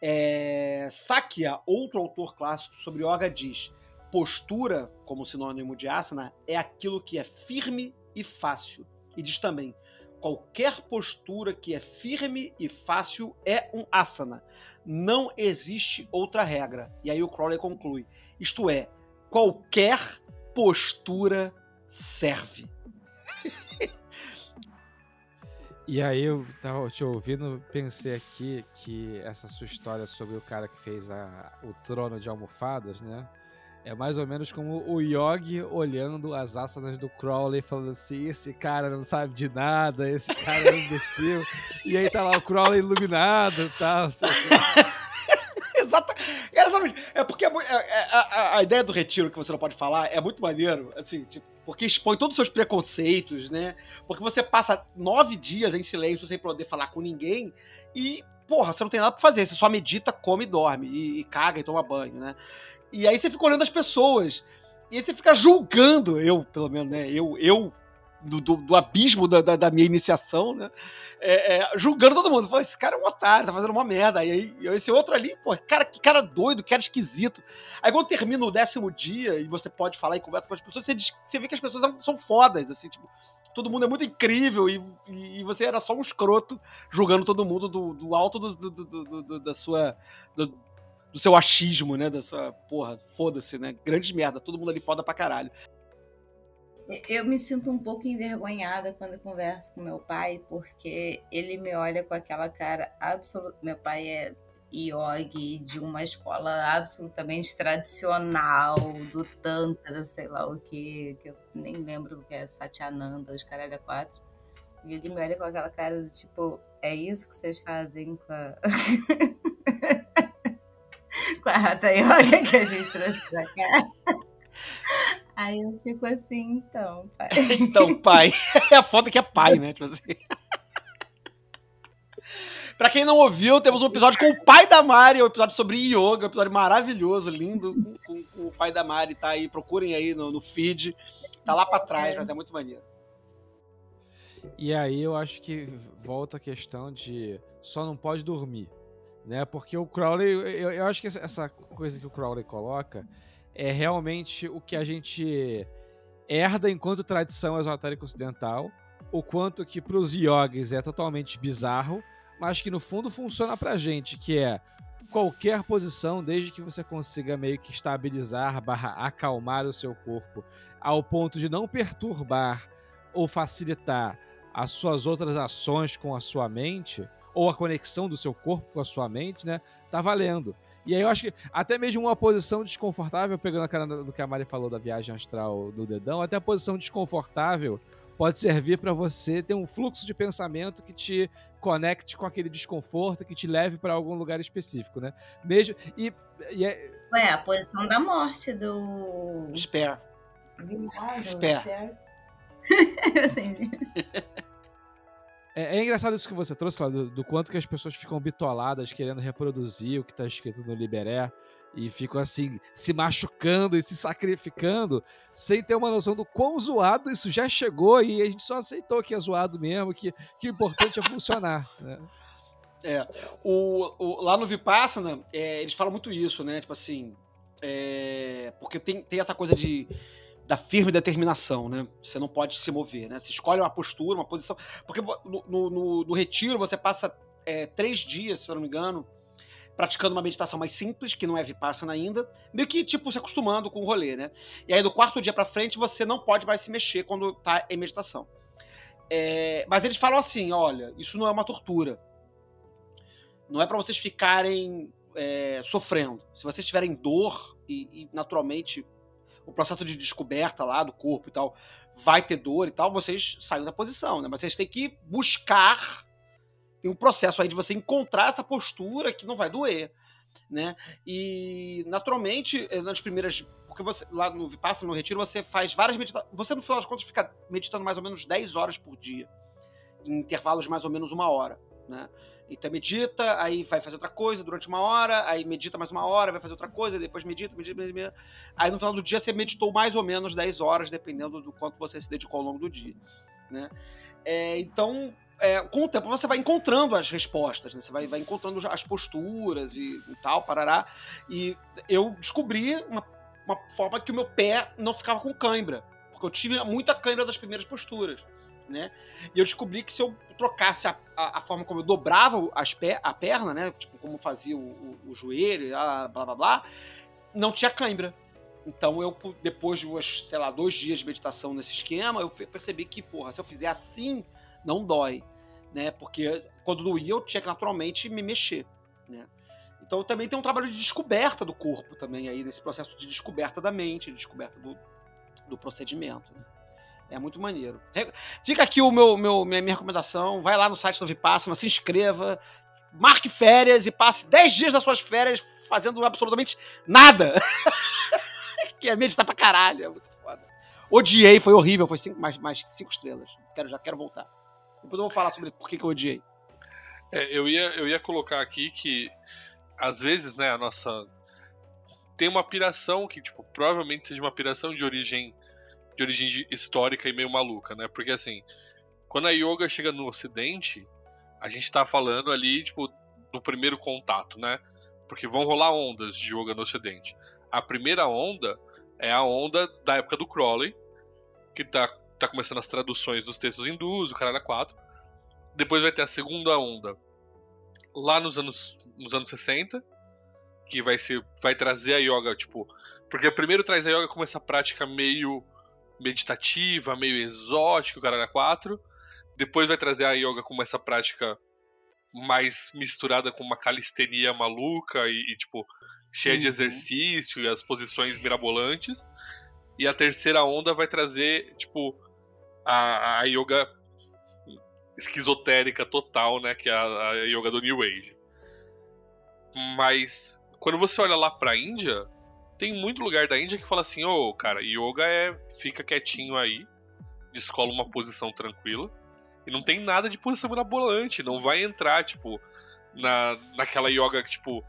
É, Sakya, outro autor clássico sobre yoga, diz: postura, como sinônimo de asana, é aquilo que é firme e fácil. E diz também: qualquer postura que é firme e fácil é um asana. Não existe outra regra. E aí o Crowley conclui: isto é, qualquer postura serve. E aí eu tava te ouvindo, pensei aqui que essa sua história sobre o cara que fez a- o trono de almofadas, né? É mais ou menos como o Yogi olhando as asanas do Crowley falando assim, esse cara não sabe de nada, esse cara é um imbecil. e aí tá lá o Crowley iluminado e tal. sei lá. Exata. Cara, sabe, é porque é é- é- a, a- ideia do retiro que você não pode falar é muito maneiro, assim, tipo, porque expõe todos os seus preconceitos, né? Porque você passa nove dias em silêncio sem poder falar com ninguém e, porra, você não tem nada pra fazer, você só medita, come e dorme, e, e caga e toma banho, né? E aí você fica olhando as pessoas. E aí você fica julgando, eu, pelo menos, né? Eu, eu do, do, do abismo da, da, da minha iniciação, né? É, é, julgando todo mundo. Esse cara é um otário, tá fazendo uma merda. E aí, esse outro ali, pô, cara, que cara doido, que cara esquisito. Aí quando termina o décimo dia e você pode falar e conversa com as pessoas, você, diz- você vê que as pessoas são, são fodas, assim, tipo, todo mundo é muito incrível e, e, você era só um escroto julgando todo mundo do, do alto do, do- do- da sua. Do, seu achismo, né? Da sua. Porra, foda-se, né? Grandes merda, todo mundo ali foda pra caralho. Eu me sinto um pouco envergonhada quando eu converso com meu pai, porque ele me olha com aquela cara absoluta. Meu pai é yogi de uma escola absolutamente tradicional, do Tantra, sei lá o que, que eu nem lembro o que é Satyananda, os caralho a quatro. E ele me olha com aquela cara do tipo, é isso que vocês fazem com a. com a Hatha Yoga que a gente trouxe pra cá? Aí eu fico assim, então, pai. Então, pai. É a foda que é pai, né? Tipo assim. Pra quem não ouviu, temos um episódio com o pai da Mari, um episódio sobre yoga, um episódio maravilhoso, lindo, com, com- com o pai da Mari, tá aí, procurem aí no, no feed. Tá lá pra trás, mas é muito maneiro. E aí eu acho que volta a questão de só não pode dormir, né? Porque o Crowley, eu, eu acho que essa- essa coisa que o Crowley coloca é realmente o que a gente herda enquanto tradição esotérica ocidental, o quanto que pros yogis é totalmente bizarro, mas que no fundo funciona pra gente, que é qualquer posição, desde que você consiga meio que estabilizar, barra acalmar o seu corpo, ao ponto de não perturbar ou facilitar as suas outras ações com a sua mente, ou a conexão do seu corpo com a sua mente, né? Tá valendo. E aí eu acho que até mesmo uma posição desconfortável, pegando a cara do que a Mari falou da viagem astral do dedão, até a posição desconfortável pode servir para você ter um fluxo de pensamento que te conecte com aquele desconforto, que te leve para algum lugar específico, né? Mesmo e, e é- Ué, a posição da morte do. Espera. Viado, Espera. Assim, É, é engraçado isso que você trouxe, Flávio, do, do quanto que as pessoas ficam bitoladas querendo reproduzir o que tá escrito no Liberé e ficam assim, se machucando e se sacrificando sem ter uma noção do quão zoado isso já chegou e a gente só aceitou que é zoado mesmo, que, que o importante é funcionar. Né? É. O, o- lá no Vipassana, é, eles falam muito isso, né? Tipo assim. é, porque tem, tem essa coisa de da firme determinação, né? Você não pode se mover, né? Você escolhe uma postura, uma posição. Porque no, no- no- retiro você passa é, três dias, se eu não me engano, praticando uma meditação mais simples, que não é Vipassana ainda, meio que, tipo, se acostumando com o rolê, né? E aí, do quarto dia pra frente, você não pode mais se mexer quando tá em meditação. É, mas eles falam assim: olha, isso não é uma tortura. Não é pra vocês ficarem é, sofrendo. Se vocês tiverem dor e, e, naturalmente o processo de descoberta lá do corpo e tal vai ter dor e tal, vocês saem da posição, né? Mas vocês têm que buscar tem um processo aí de você encontrar essa postura que não vai doer, né? E naturalmente eh, nas primeiras porque você lá no Vipassana, no retiro, você faz várias meditações. Você, no final das contas, fica meditando mais ou menos 10 horas por dia, em intervalos de mais ou menos uma hora, né? Então medita, aí vai fazer outra coisa durante uma hora, aí medita mais uma hora, vai fazer outra coisa, depois medita, medita, medita. Aí no final do dia você meditou mais ou menos 10 horas, dependendo do quanto você se dedicou ao longo do dia, né? É, então, é, com o tempo você vai encontrando as respostas, né? Você vai, vai encontrando as posturas e, e tal, parará. E eu descobri uma, uma forma que o meu pé não ficava com cãibra, porque eu tive muita cãibra das primeiras posturas né? E eu descobri que se eu trocasse a, a, a forma como eu dobrava as pe a perna, né? Tipo, como fazia o, o, o joelho, blá, blá blá blá, não tinha cãibra. Então eu, depois de, umas, sei lá, dois dias de meditação nesse esquema, eu percebi que, porra, se eu fizer assim, não dói, né? Porque quando doía, eu tinha que naturalmente me mexer, né? Então também tem um trabalho de descoberta do corpo também aí, nesse processo de descoberta da mente, de descoberta do, do procedimento, né? É muito maneiro. Fica aqui o meu, meu, minha, minha recomendação. Vai lá no site do Vipassana, se inscreva, marque férias e passe 10 dias das suas férias fazendo absolutamente nada. que é meditar pra caralho. É muito foda. Odiei, foi horrível, foi cinco, mais, mais cinco estrelas. Quero, já quero voltar. Depois eu vou falar sobre por que, que eu odiei. É, eu, ia, eu ia colocar aqui que, às vezes, né, a nossa tem uma piração que, tipo, provavelmente seja uma piração de origem de origem histórica e meio maluca, né? Porque assim, quando a yoga chega no ocidente, a gente tá falando ali, tipo, do primeiro contato, né? Porque vão rolar ondas de yoga no ocidente. A primeira onda é a onda da época do Crowley, que tá, tá começando as traduções dos textos hindus, o Caralho 4. Depois vai ter a segunda onda lá nos anos, nos anos 60, que vai ser vai trazer a yoga, tipo, porque primeiro traz a yoga como essa prática meio meditativa, meio exótica, o Caralho 4. Depois vai trazer a yoga como essa prática mais misturada com uma calistenia maluca e, e, tipo, cheia de Uhum. exercício e as posições mirabolantes. E a terceira onda vai trazer, tipo, a, a yoga esquizotérica total, né? Que é a, a yoga do New Age. Mas quando você olha lá pra Índia, tem muito lugar da Índia que fala assim, ô, cara, yoga é fica quietinho aí, descola uma posição tranquila. E não tem nada de posição mirabolante, não vai entrar, tipo, na, naquela yoga que, tipo,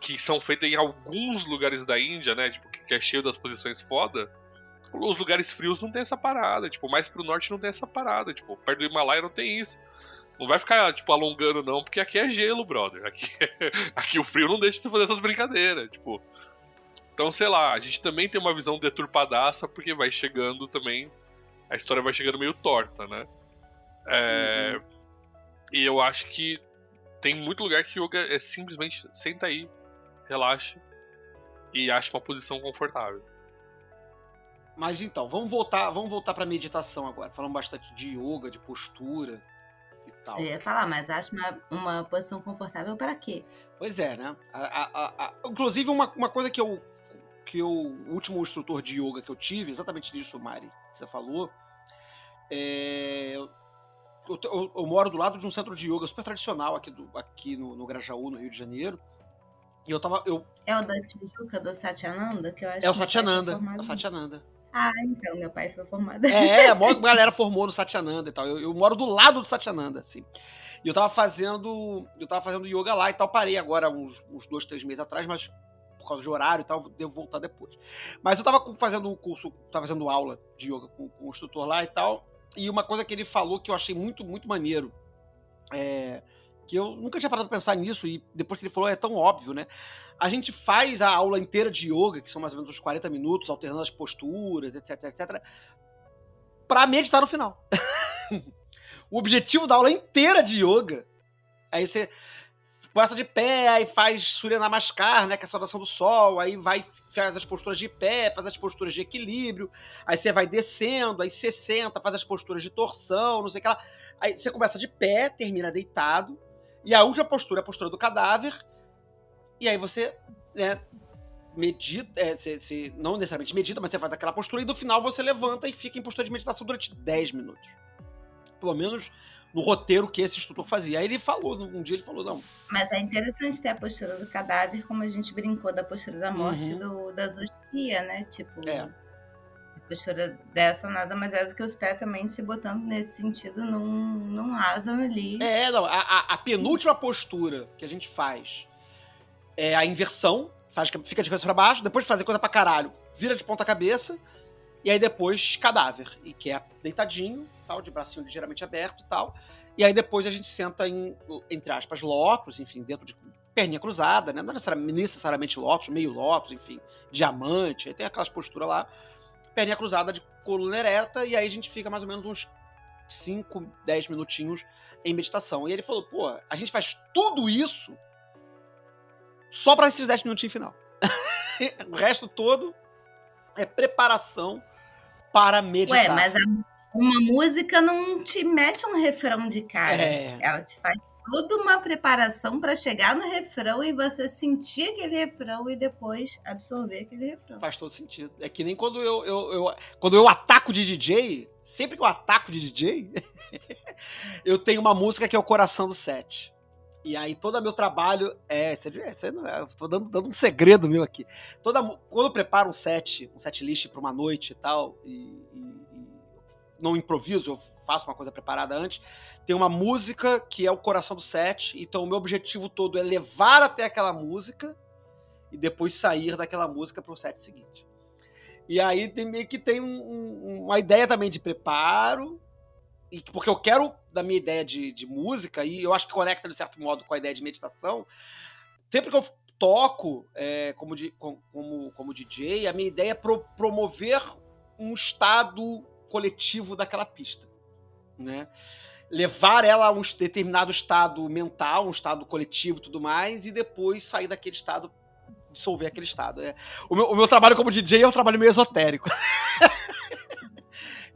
que são feitas em alguns lugares da Índia, né? Tipo, que é cheio das posições foda. Os lugares frios não tem essa parada, tipo, mais pro norte não tem essa parada, tipo, perto do Himalaia não tem isso. Não vai ficar, tipo, alongando não, porque aqui é gelo, brother. Aqui, aqui o frio não deixa você fazer essas brincadeiras, tipo. Então, sei lá, a gente também tem uma visão deturpadaça, porque vai chegando também. A história vai chegando meio torta, né? É, E eu acho que tem muito lugar que yoga é simplesmente senta aí, relaxa e acha uma posição confortável. Mas então, vamos voltar, vamos voltar para meditação agora. Falamos bastante de yoga, de postura e tal. Eu ia falar, mas acho uma, uma posição confortável para quê? Pois é, né? A- a- a- a- inclusive, uma, uma coisa que eu. Que eu, o último instrutor de yoga que eu tive, exatamente disso, Mari, que você falou. É, eu, eu- eu moro do lado de um centro de yoga super tradicional aqui, do, aqui no, no Grajaú, no Rio de Janeiro. E eu tava. Eu, É o da Tijuca, do Satyananda, que eu acho é o Satyananda. É o nisso. Satyananda. Ah, então, meu pai foi formado. É, a maior galera formou no Satyananda e tal. Eu, eu moro do lado do Satyananda, assim. E eu tava fazendo. Eu tava fazendo yoga lá e tal. Parei agora uns, uns dois, três meses atrás, mas por causa de horário e tal, devo voltar depois. Mas eu tava fazendo um curso, tava fazendo aula de yoga com, com o instrutor lá e tal. E uma coisa que ele falou que eu achei muito, muito maneiro. É, que eu nunca tinha parado pra pensar nisso, e depois que ele falou, é tão óbvio, né? A gente faz a aula inteira de yoga, que são mais ou menos uns 40 minutos, alternando as posturas, etc, etc, pra meditar no final. o objetivo da aula inteira de yoga, aí você começa de pé, aí faz Surya Namaskar, né, que é a saudação do sol, aí vai faz as posturas de pé, faz as posturas de equilíbrio, aí você vai descendo, aí você senta, faz as posturas de torção, não sei o que lá. Aí você começa de pé, termina deitado, e a última postura é a postura do cadáver, e aí você, né, medita, é, você não necessariamente medita, mas você faz aquela postura, e no final você levanta e fica em postura de meditação durante 10 minutos. Pelo menos no roteiro que esse instrutor fazia. Aí ele falou, um dia ele falou, não, Mas é interessante ter a postura do cadáver, como a gente brincou da postura da morte Uhum. do, da zoospia, né? Tipo, É. a postura dessa nada mais é do que os pés também se botando nesse sentido num, num asana ali. É, não. A, a- penúltima postura que a gente faz é a inversão. Faz, fica de cabeça pra baixo, depois de fazer coisa pra caralho, vira de ponta cabeça. E aí depois cadáver. E que é deitadinho, tal, de bracinho ligeiramente aberto tal. E aí depois a gente senta em, entre aspas, lótus, enfim, dentro de perninha cruzada, né? Não necessariamente, necessariamente lótus, meio lótus, enfim, diamante. Aí tem aquelas posturas lá. Perninha cruzada de coluna ereta. E aí a gente fica mais ou menos uns 5, 10 minutinhos em meditação. E ele falou, pô, a gente faz tudo isso só para esses 10 minutinhos final. o resto todo é preparação para meditar. Ué, mas uma música não te mete um refrão de cara. É. Ela te faz toda uma preparação pra chegar no refrão e você sentir aquele refrão e depois absorver aquele refrão. Faz todo sentido. É que nem quando eu, eu, eu- quando eu ataco de DJ, sempre que eu ataco de DJ, eu tenho uma música que é o coração do set. E aí todo meu trabalho é, isso é- não é- eu tô dando, dando um segredo meu aqui. Toda quando eu preparo um set, um set list para uma noite e tal, e, e- e não improviso, eu faço uma coisa preparada antes, tem uma música que é o coração do set, então o meu objetivo todo é levar até aquela música e depois sair daquela música para o set seguinte. E aí tem meio que tem um- um- uma ideia também de preparo, e que- porque eu quero, da minha ideia de, de música, e eu acho que conecta de certo modo com a ideia de meditação, sempre que eu toco é, como, com- como, como DJ, a minha ideia é pro- promover um estado coletivo daquela pista, né? Levar ela a um determinado estado mental, um estado coletivo e tudo mais, e depois sair daquele estado, dissolver aquele estado. É. O, meu, o meu trabalho como DJ é um trabalho meio esotérico.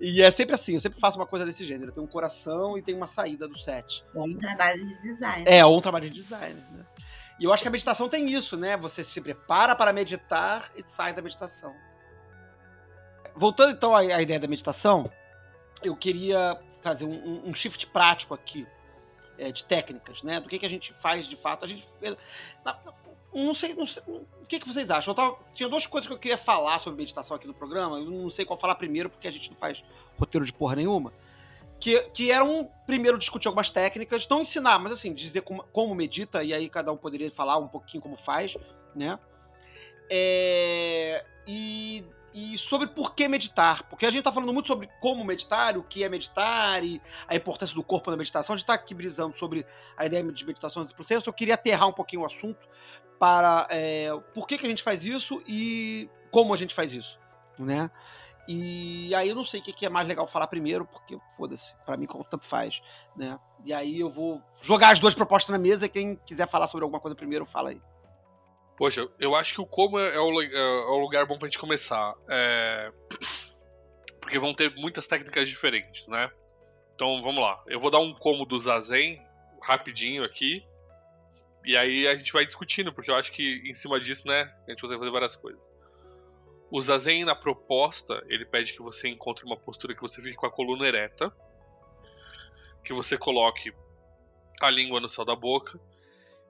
e é sempre assim, eu sempre faço uma coisa desse gênero. Eu tenho um coração e tenho uma saída do set. Bom trabalho de design. É, ou um trabalho de design, né? E eu acho que a meditação tem isso, né? Você se prepara para meditar e sai da meditação. Voltando então à, à ideia da meditação, eu queria fazer um, um- um shift prático aqui é, de técnicas, né? Do que, que a gente faz de fato. A gente. é, na- Não sei, não sei- o que, que vocês acham? Eu tava- tinha duas coisas que eu queria falar sobre meditação aqui no programa. Eu não sei qual falar primeiro, porque a gente não faz roteiro de porra nenhuma que, que eram, primeiro, discutir algumas técnicas, não ensinar, mas assim, dizer como, como medita, e aí cada um poderia falar um pouquinho como faz, né? É, e, e sobre por que meditar. Porque a gente tá falando muito sobre como meditar, o que é meditar e a importância do corpo na meditação. A gente tá aqui brisando sobre a ideia de meditação nesse processo. Eu queria aterrar um pouquinho o assunto para é, por que, que a gente faz isso e como a gente faz isso, né? E aí eu não sei o que que é mais legal falar primeiro, porque foda-se, pra mim tanto faz, né? E aí eu vou jogar as duas propostas na mesa, quem quiser falar sobre alguma coisa primeiro, fala aí. Poxa, eu acho que o como é o, lu- é o lugar bom pra gente começar. É... Porque vão ter muitas técnicas diferentes, né? Então vamos lá. Eu vou dar um como do Zazen rapidinho aqui. E aí a gente vai discutindo, porque eu acho que em cima disso, né, a gente consegue fazer várias coisas. O Zazen, na proposta, ele pede que você encontre uma postura que você fique com a coluna ereta, que você coloque a língua no céu da boca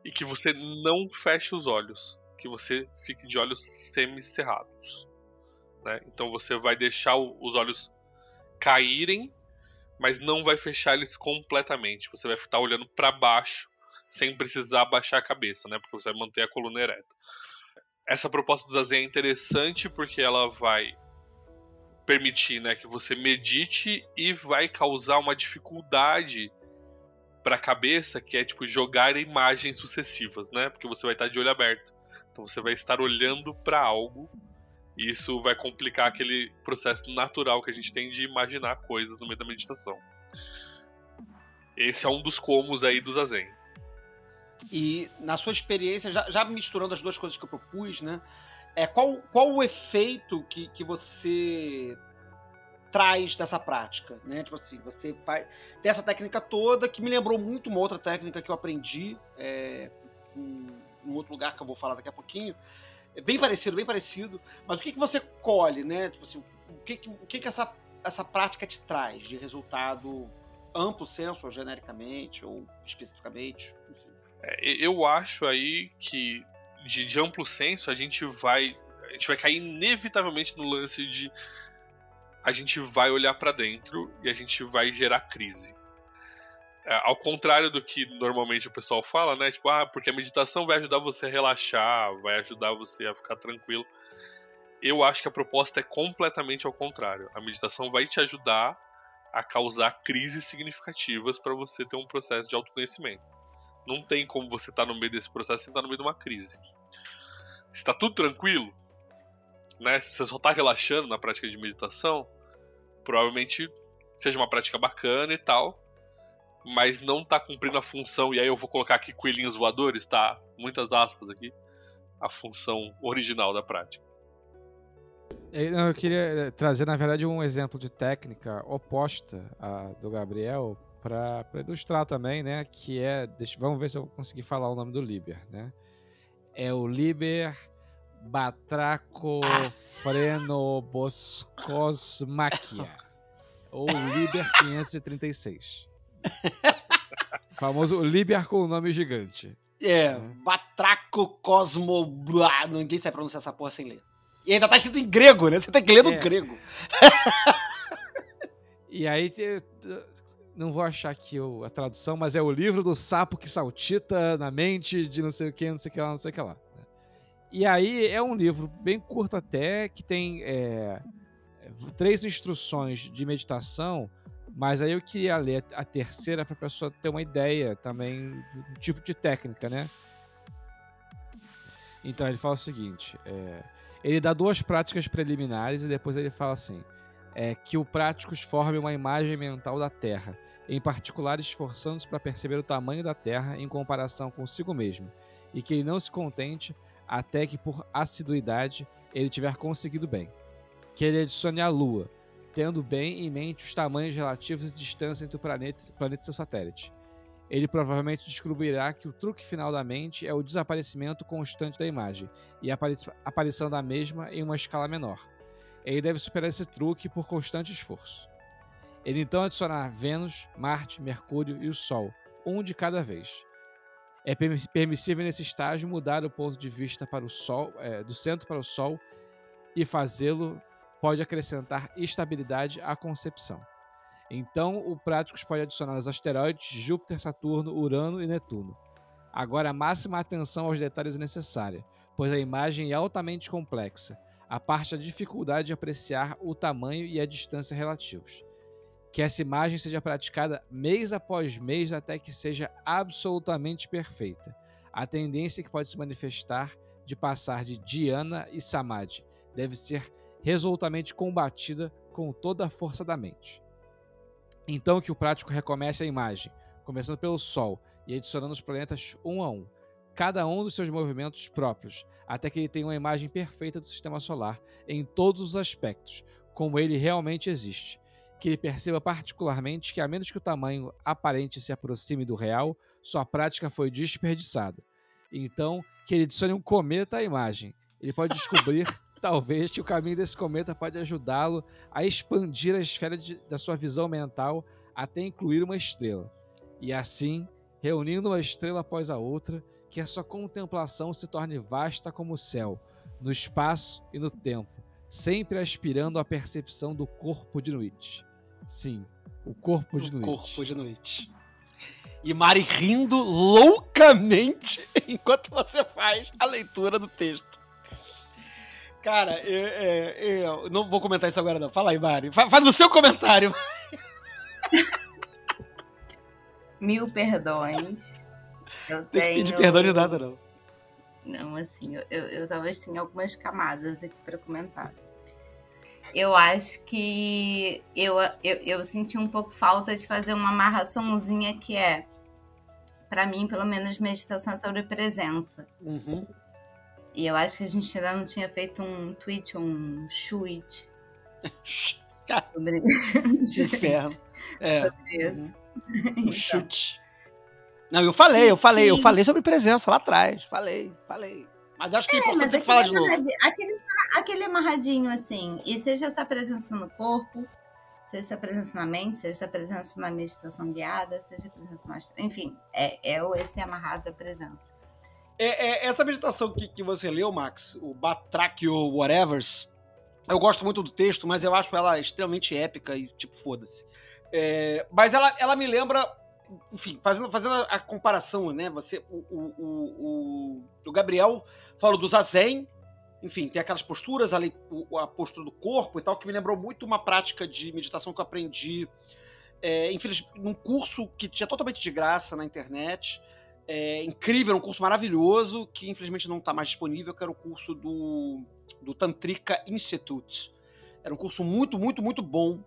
e que você não feche os olhos, que você fique de olhos semicerrados. Né? Então você vai deixar os olhos caírem, mas não vai fechar eles completamente. Você vai estar olhando para baixo sem precisar baixar a cabeça, né? Porque você vai manter a coluna ereta. Essa proposta do Zazen é interessante porque ela vai permitir, né, que você medite e vai causar uma dificuldade para a cabeça, que é tipo jogar imagens sucessivas, né? Porque você vai estar de olho aberto. Então você vai estar olhando para algo e isso vai complicar aquele processo natural que a gente tem de imaginar coisas no meio da meditação. Esse é um dos comos aí do Zazen. E na sua experiência, já, já misturando as duas coisas que eu propus, né? É, qual, qual o efeito que, que você traz dessa prática, né? Tipo assim, você faz tem essa técnica toda que me lembrou muito uma outra técnica que eu aprendi é, em um outro lugar que eu vou falar daqui a pouquinho. É bem parecido, bem parecido. Mas o que, que você colhe, né? Tipo assim, o que, que, o que, que essa, essa prática te traz de resultado amplo senso, ou genericamente, ou especificamente, enfim. É, eu acho aí que de, de amplo senso a gente vai a gente vai cair inevitavelmente no lance de a gente vai olhar pra dentro e a gente vai gerar crise. É, ao contrário do que normalmente o pessoal fala, né? Tipo, ah, porque a meditação vai ajudar você a relaxar, vai ajudar você a ficar tranquilo. Eu acho que a proposta é completamente ao contrário. A meditação vai te ajudar a causar crises significativas para você ter um processo de autoconhecimento. Não tem como você estar no meio desse processo sem estar no meio de uma crise. Se tá tudo tranquilo, né? Se você só tá relaxando na prática de meditação, provavelmente seja uma prática bacana e tal, mas não tá cumprindo a função, e aí eu vou colocar aqui coelhinhos voadores, tá? Muitas aspas aqui, a função original da prática. Eu eu queria eh, trazer, na verdade, um exemplo de técnica oposta à do Gabriel para ilustrar também, né? Que é, deixa, vamos ver se eu consegui falar o nome do Liber, né? É o Liber Batracofrenoboscosmachia, ou Liber 536. Famoso Liber com o nome gigante. É, Uhum. Batraco Cosmo. Blá, ninguém sabe pronunciar essa porra sem ler. E ainda tá escrito em grego, né? Você tem que ler no É. grego. E aí, não vou achar aqui a tradução, mas é o livro do sapo que saltita na mente de não sei o que, não sei o que lá, não sei o que lá. né? E aí é um livro bem curto até, que tem é, três instruções de meditação, mas aí eu queria ler a terceira para a pessoa ter uma ideia também do tipo de técnica, né? Então ele fala o seguinte: é, ele dá duas práticas preliminares e depois ele fala assim: é, que o práticos forme uma imagem mental da Terra, em particular esforçando-se para perceber o tamanho da Terra em comparação consigo mesmo, e que ele não se contente até que por assiduidade ele tiver conseguido bem. Que ele adicione a Lua, tendo bem em mente os tamanhos relativos e distância entre o planeta, planeta e seu satélite. Ele provavelmente descobrirá que o truque final da mente é o desaparecimento constante da imagem e a apari- aparição da mesma em uma escala menor. Ele deve superar esse truque por constante esforço. Ele então adicionará Vênus, Marte, Mercúrio e o Sol, um de cada vez. É permi- permissível nesse estágio mudar o ponto de vista para o Sol, é, do centro para o Sol, e fazê-lo pode acrescentar estabilidade à concepção. Então, o Práticos pode adicionar os asteroides Júpiter, Saturno, Urano e Netuno. Agora, máxima atenção aos detalhes é necessária, pois a imagem é altamente complexa, a parte da dificuldade de apreciar o tamanho e a distância relativos. Que essa imagem seja praticada mês após mês até que seja absolutamente perfeita. A tendência que pode se manifestar de passar de Dhyana e Samadhi deve ser resolutamente combatida com toda a força da mente. Então que o prático recomece a imagem, começando pelo Sol e adicionando os planetas um a um, cada um dos seus movimentos próprios, até que ele tenha uma imagem perfeita do sistema solar em todos os aspectos, como ele realmente existe. Que ele perceba particularmente que, a menos que o tamanho aparente se aproxime do real, sua prática foi desperdiçada. Então, que ele adicione um cometa à imagem. Ele pode descobrir, talvez, que o caminho desse cometa pode ajudá-lo a expandir a esfera de- da sua visão mental até incluir uma estrela. E assim, reunindo uma estrela após a outra, que a sua contemplação se torne vasta como o céu, no espaço e no tempo, sempre aspirando à percepção do corpo de noite. Sim, o corpo de O noite. corpo de noite. E Mari rindo loucamente enquanto você faz a leitura do texto. Cara, é, é, eu não vou comentar isso agora, não. Fala aí, Mari. Fa- Faz o seu comentário. Mil perdões. Eu Tem que pedir perdão de nada, não. Não, assim, eu, eu, eu talvez tenha algumas camadas aqui para comentar. Eu acho que eu, eu, eu senti um pouco falta de fazer uma amarraçãozinha que é, para mim, pelo menos, meditação é sobre presença. Uhum. E eu acho que a gente ainda não tinha feito um tweet, um tweet sobre, inferno. É, sobre isso. um Então, chute. Não, eu falei, eu falei, eu Sim. falei sobre presença lá atrás. Falei, falei. Mas acho que é importante mas você falar de novo. Aquele, aquele amarradinho assim, e seja essa presença no corpo, seja essa presença na mente, seja essa presença na meditação guiada, seja a presença astro- Enfim, é, é esse amarrado da presença. É, é, essa meditação que, que você leu, Max, o Batrachio Whatevers, eu gosto muito do texto, mas eu acho ela extremamente épica e, tipo, foda-se. É, mas ela, ela me lembra, enfim, fazendo, fazendo a comparação, né? Você, o, o, o, o- Gabriel falou do Zazen, enfim, tem aquelas posturas, o- a postura do corpo e tal, que me lembrou muito uma prática de meditação que eu aprendi, é, infeliz- num curso que tinha totalmente de graça na internet. É, incrível, um curso maravilhoso, que infelizmente não está mais disponível, que era o curso do, do Tantrika Institute. Era um curso muito, muito, muito bom.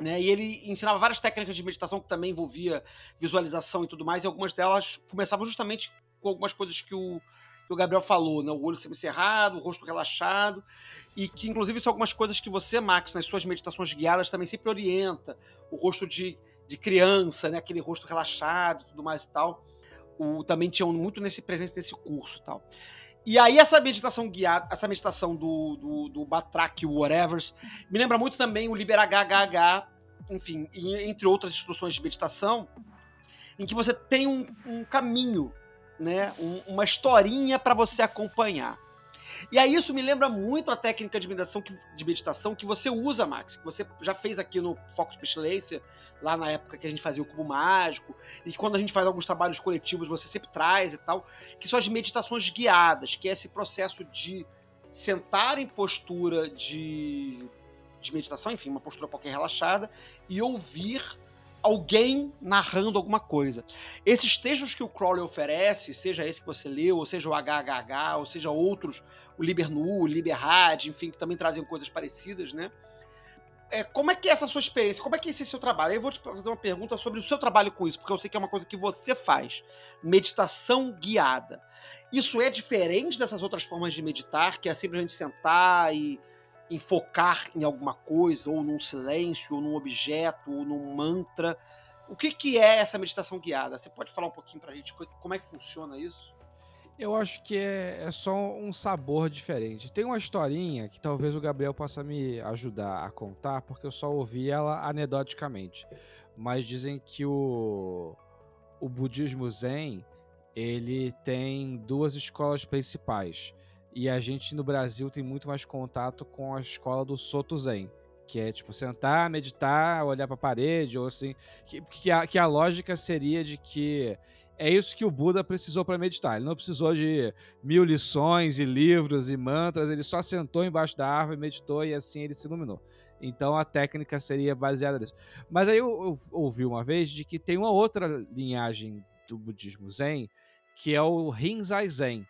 Né? E ele ensinava várias técnicas de meditação que também envolvia visualização e tudo mais, e algumas delas começavam justamente com algumas coisas que o, que o Gabriel falou, né? O olho semicerrado, o rosto relaxado, e que inclusive são algumas coisas que você, Max, nas suas meditações guiadas também sempre orienta. O rosto de, de criança, né? Aquele rosto relaxado tudo mais e tal o, também tinham muito nesse presente nesse curso e tal. E aí essa meditação guiada, essa meditação do, do, do Batraque Whatevers, me lembra muito também o Libera HHH, enfim, entre outras instruções de meditação, em que você tem um, um caminho, né, um- uma historinha para você acompanhar. E aí isso me lembra muito a técnica de meditação que, de meditação que você usa, Max, que você já fez aqui no Focus Pestilência, lá na época que a gente fazia o Cubo Mágico, e quando a gente faz alguns trabalhos coletivos você sempre traz e tal, que são as meditações guiadas, que é esse processo de sentar em postura de, de meditação, enfim, uma postura qualquer relaxada, e ouvir alguém narrando alguma coisa. Esses textos que o Crowley oferece, seja esse que você leu, ou seja o HHH, ou seja outros, o Liber Nu, o Liber Rad, enfim, que também trazem coisas parecidas, né? É, como é que é essa sua experiência? Como é que é esse seu trabalho? Eu vou te fazer uma pergunta sobre o seu trabalho com isso, porque eu sei que é uma coisa que você faz. Meditação guiada. Isso é diferente dessas outras formas de meditar, que é simplesmente sentar e enfocar em alguma coisa, ou num silêncio, ou num objeto, ou num mantra. O que, que é essa meditação guiada? Você pode falar um pouquinho pra gente como é que funciona isso? Eu acho que é, é só um sabor diferente. Tem uma historinha que talvez o Gabriel possa me ajudar a contar, porque eu só ouvi ela anedoticamente. Mas dizem que o, o budismo zen ele tem duas escolas principais. E a gente no Brasil tem muito mais contato com a escola do Soto Zen, que é tipo sentar, meditar, olhar para a parede, ou assim, que, que, a, que a lógica seria de que é isso que o Buda precisou para meditar. Ele não precisou de mil lições e livros e mantras, ele só sentou embaixo da árvore, meditou e assim ele se iluminou. Então a técnica seria baseada nisso. Mas aí eu, eu ouvi uma vez de que tem uma outra linhagem do budismo zen, que é o Rinzai Zen,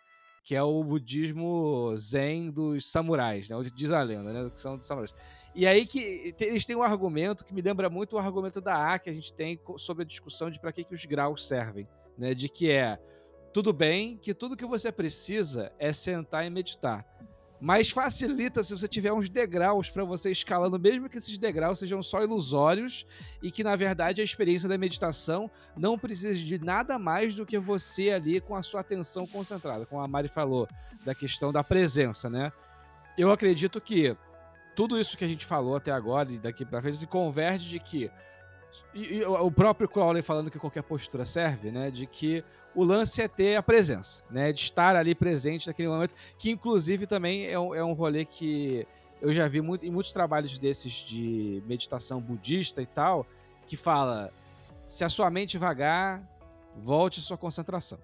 que é o budismo zen dos samurais, né? Diz a lenda, né? Que são dos samurais. E aí que eles têm um argumento que me lembra muito o argumento da A que a gente tem sobre a discussão de para que, que os graus servem, né? De que é tudo bem que tudo que você precisa é sentar e meditar. Mas facilita se você tiver uns degraus para você escalando, mesmo que esses degraus sejam só ilusórios e que na verdade a experiência da meditação não precise de nada mais do que você ali com a sua atenção concentrada, como a Mari falou, da questão da presença, né? Eu acredito que tudo isso que a gente falou até agora e daqui para frente se converge de que e, e, o próprio Crowley falando que qualquer postura serve, né? De que o lance é ter a presença, né? De estar ali presente naquele momento, que inclusive também é um, é um rolê que eu já vi muito, em muitos trabalhos desses de meditação budista e tal, que fala: se a sua mente vagar, volte sua concentração.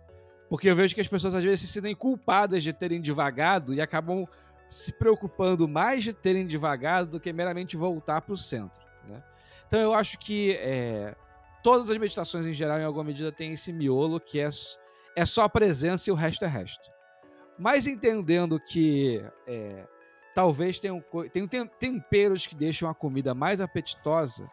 Porque eu vejo que as pessoas às vezes se sentem culpadas de terem devagado e acabam se preocupando mais de terem devagado do que meramente voltar para o centro. Né? Então eu acho que é, todas as meditações em geral, em alguma medida, tem esse miolo que é, é só a presença e o resto é resto. Mas entendendo que é, talvez tenham, tenham temperos que deixam a comida mais apetitosa,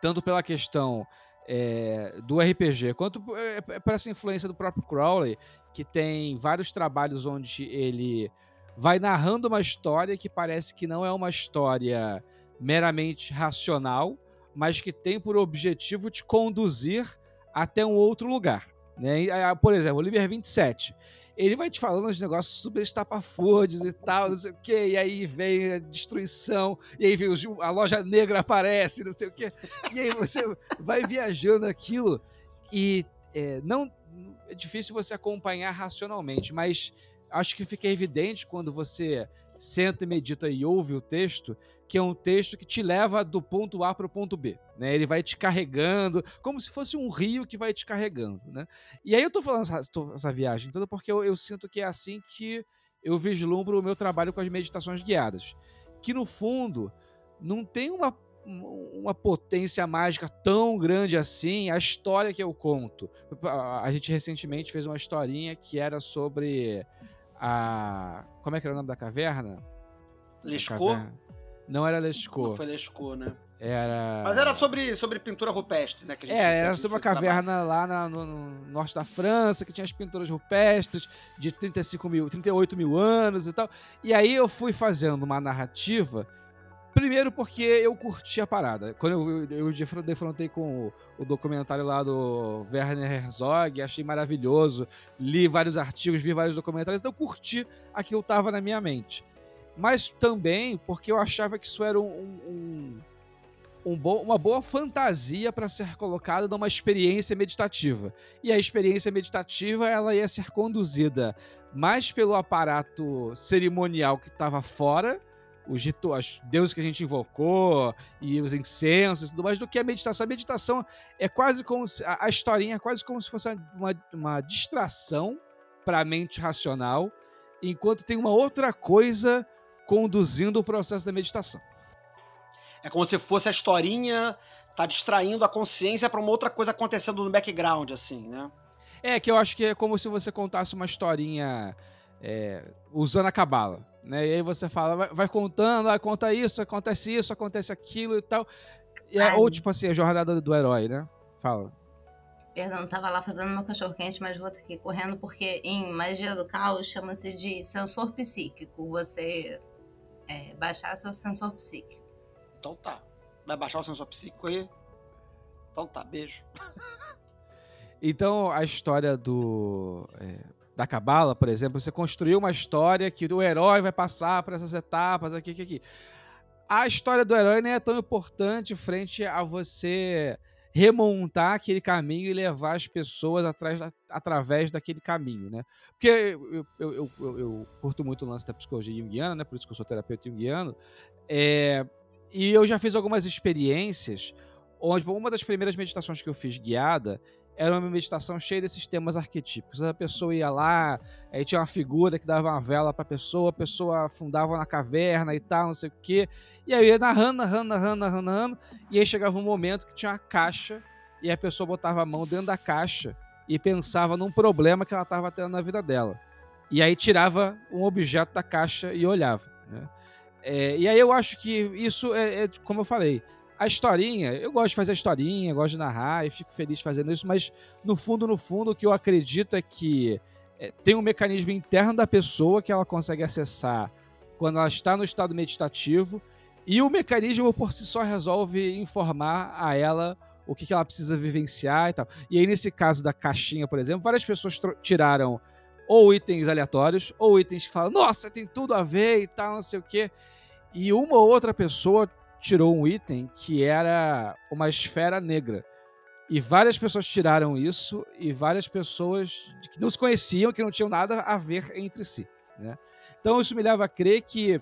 tanto pela questão é, do RPG, quanto é, é, por essa influência do próprio Crowley, que tem vários trabalhos onde ele vai narrando uma história que parece que não é uma história meramente racional, mas que tem por objetivo te conduzir até um outro lugar. Né? Por exemplo, o Liber 27. Ele vai te falando uns negócios super estapafúrdios e tal, não sei o quê, e aí vem a destruição, e aí vem a loja negra aparece, não sei o quê, e aí você vai viajando aquilo, e é, não é difícil você acompanhar racionalmente, mas acho que fica evidente quando você senta e medita e ouve o texto, que é um texto que te leva do ponto A para o ponto B. Né? Ele vai te carregando, como se fosse um rio que vai te carregando. Né? E aí eu estou falando essa, essa, viagem toda porque eu, eu sinto que é assim que eu vislumbro o meu trabalho com as meditações guiadas. Que no fundo não tem uma, uma potência mágica tão grande assim a história que eu conto. A gente recentemente fez uma historinha que era sobre a. Como é que era o nome da caverna? Lescaut? Não era Lescaut. Não foi Lescaut, né? Era. Mas era sobre, sobre pintura rupestre, né? é, era sobre uma caverna lá na, no, no, norte da França, que tinha as pinturas rupestres de 35 mil, 38 mil anos e tal. E aí eu fui fazendo uma narrativa Primeiro porque eu curti a parada. Quando eu, eu, eu defrontei com o, o, documentário lá do Werner Herzog, achei maravilhoso. Li vários artigos, vi vários documentários, então eu curti aquilo que estava na minha mente. Mas também porque eu achava que isso era um, um, um bo uma boa fantasia para ser colocada numa experiência meditativa. E a experiência meditativa ela ia ser conduzida mais pelo aparato cerimonial que estava fora, os rituais, deuses que a gente invocou e os incensos e tudo mais, do que a meditação. A meditação é quase como se, a, a historinha é quase como se fosse uma, uma distração para a mente racional, enquanto tem uma outra coisa conduzindo o processo da meditação. É como se fosse a historinha tá distraindo a consciência para uma outra coisa acontecendo no background, assim, né? É, que eu acho que é como se você contasse uma historinha é, usando a cabala, né? E aí você fala, vai, vai contando, ah, conta isso, acontece isso, acontece aquilo e tal. E é, ou tipo assim, a jornada do herói, né? Fala. Perdão, tava lá fazendo meu cachorro quente, mas vou ter que ir correndo porque em magia do caos chama-se de sensor psíquico. Você é, baixar seu sensor psíquico. Então tá. Vai baixar o sensor psíquico aí? Então tá, beijo. Então, a história do é, da Cabala, por exemplo, você construiu uma história que o herói vai passar por essas etapas aqui, aqui, aqui. A história do herói nem é tão importante frente a você remontar aquele caminho e levar as pessoas atrás, através daquele caminho, né? Porque eu, eu, eu, eu- curto muito o lance da psicologia junguiana, né? Por isso que eu sou terapeuta junguiano. É, e eu já fiz algumas experiências onde uma das primeiras meditações que eu fiz guiada era uma meditação cheia desses temas arquetípicos. A pessoa ia lá, aí tinha uma figura que dava uma vela pra pessoa, a pessoa afundava na caverna e tal, não sei o quê. E aí ia narrando, narrando, narrando, narrando, narrando, e aí chegava um momento que tinha uma caixa e a pessoa botava a mão dentro da caixa e pensava num problema que ela estava tendo na vida dela. E aí tirava um objeto da caixa e olhava. Né? É, e aí eu acho que isso é, é, como eu falei, a historinha, eu gosto de fazer a historinha, gosto de narrar e fico feliz fazendo isso, mas no fundo, no fundo, o que eu acredito é que é, tem um mecanismo interno da pessoa que ela consegue acessar quando ela está no estado meditativo e o mecanismo por si só resolve informar a ela o que, que ela precisa vivenciar e tal. E aí, nesse caso da caixinha, por exemplo, várias pessoas tiraram ou itens aleatórios, ou itens que falam, nossa, tem tudo a ver e tal, não sei o quê. E uma ou outra pessoa tirou um item que era uma esfera negra. E várias pessoas tiraram isso, e várias pessoas que não se conheciam, que não tinham nada a ver entre si. Né? Então isso me leva a crer que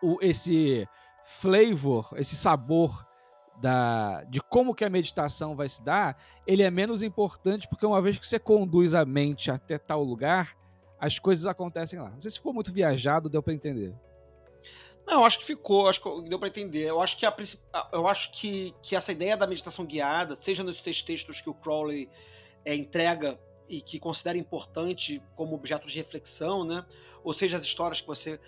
o, esse flavor, esse sabor da, de como que a meditação vai se dar, ele é menos importante porque uma vez que você conduz a mente até tal lugar, as coisas acontecem lá. Não sei se ficou muito viajado, deu para entender. Não, acho que ficou, acho que deu pra entender. Eu acho que a- eu acho que, que essa ideia da meditação guiada, seja nos seis textos que o Crowley é, entrega e que considera importante como objeto de reflexão, né? Ou seja, as histórias que você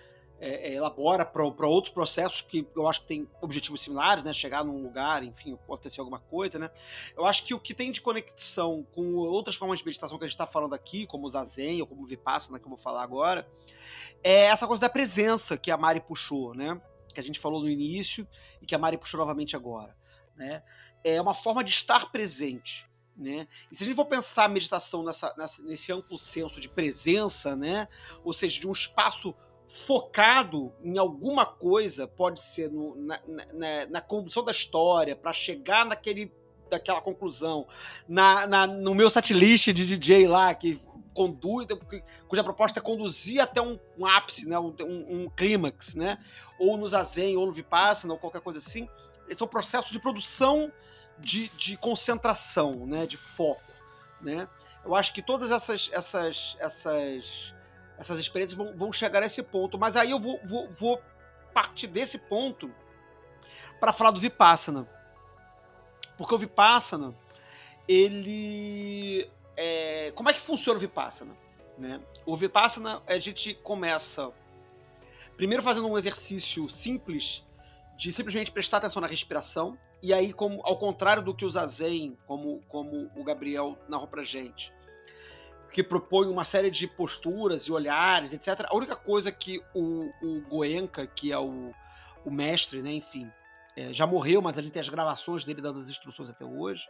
é, é, elabora para outros processos que eu acho que tem objetivos similares, né? Chegar num lugar, enfim, acontecer alguma coisa, né? Eu acho que o que tem de conexão com outras formas de meditação que a gente está falando aqui, como o Zazen ou como o Vipassana, que eu vou falar agora, é essa coisa da presença que a Mari puxou, né? Que a gente falou no início e que a Mari puxou novamente agora, né? É uma forma de estar presente, né? E se a gente for pensar a meditação nessa, nessa- nesse amplo senso de presença, né? Ou seja, de um espaço focado em alguma coisa, pode ser no- na, na- na- condução da história, para chegar naquele daquela conclusão, na, na- no meu setlist de DJ lá, que conduz, cuja proposta é conduzir até um, um ápice, né? um, um- um clímax, né? ou no Zazen, ou no Vipassana, ou qualquer coisa assim. Esse é um processo de produção de, de concentração, né? de foco. Né? Eu acho que todas essas, essas, essas, essas experiências vão, vão chegar a esse ponto, mas aí eu vou, vou, vou partir desse ponto para falar do Vipassana. Porque o Vipassana, ele é, como é que funciona o Vipassana? Né? O Vipassana, a gente começa primeiro fazendo um exercício simples de simplesmente prestar atenção na respiração. E aí, como, ao contrário do que o Zazen, como, como o Gabriel narrou pra gente, que propõe uma série de posturas e olhares, etc. A única coisa que o, o Goenka, que é o, o mestre, né, enfim, é, já morreu, mas a gente tem as gravações dele dando as instruções até hoje.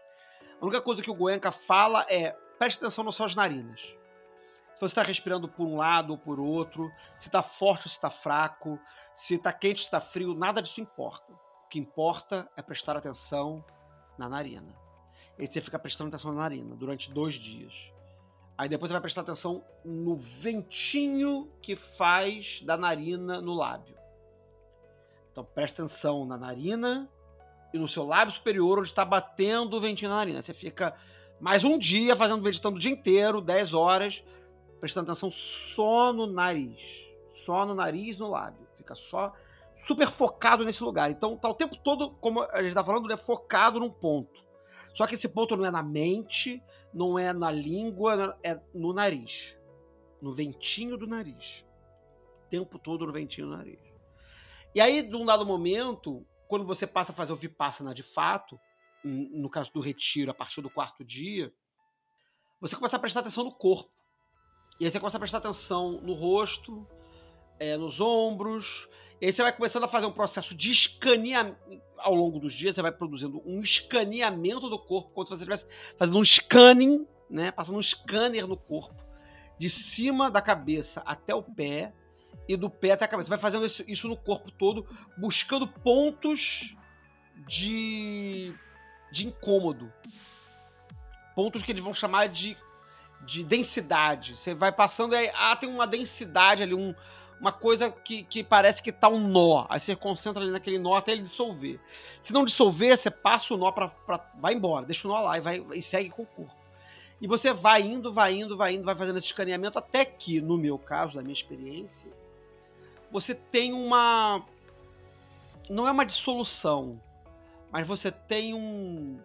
A única coisa que o Goenka fala é preste atenção nas suas narinas. Se você está respirando por um lado ou por outro, se está forte ou se está fraco, se está quente ou se está frio, nada disso importa. O que importa é prestar atenção na narina. E você fica prestando atenção na narina durante dois dias. Aí depois você vai prestar atenção no ventinho que faz da narina no lábio. Então presta atenção na narina e no seu lábio superior, onde está batendo o ventinho na narina. Você fica mais um dia fazendo, meditando o dia inteiro, 10 horas, prestando atenção só no nariz. Só no nariz no lábio. Fica só super focado nesse lugar. Então tá o tempo todo, como a gente tá falando, né, focado num ponto. Só que esse ponto não é na mente, não é na língua, é no nariz. No ventinho do nariz. O tempo todo no ventinho do nariz. E aí, num dado momento, quando você passa a fazer o Vipassana de fato, no caso do retiro, a partir do quarto dia, você começa a prestar atenção no corpo. E aí você começa a prestar atenção no rosto, é, nos ombros. E aí você vai começando a fazer um processo de escaneamento. Ao longo dos dias, você vai produzindo um escaneamento do corpo, como se você estivesse fazendo um scanning, né? Passando um scanner no corpo, de cima da cabeça até o pé, e do pé até a cabeça. Você vai fazendo isso, isso no corpo todo, buscando pontos de, de incômodo. Pontos que eles vão chamar de, de densidade. Você vai passando e aí, ah, tem uma densidade ali, um, uma coisa que, que parece que tá um nó. Aí você concentra ali naquele nó até ele dissolver. Se não dissolver, você passa o nó pra, pra vai embora, deixa o nó lá e, vai, e segue com o corpo. E você vai indo, vai indo, vai indo, vai fazendo esse escaneamento até que, no meu caso, na minha experiência, você tem uma. Não é uma dissolução, mas você tem um.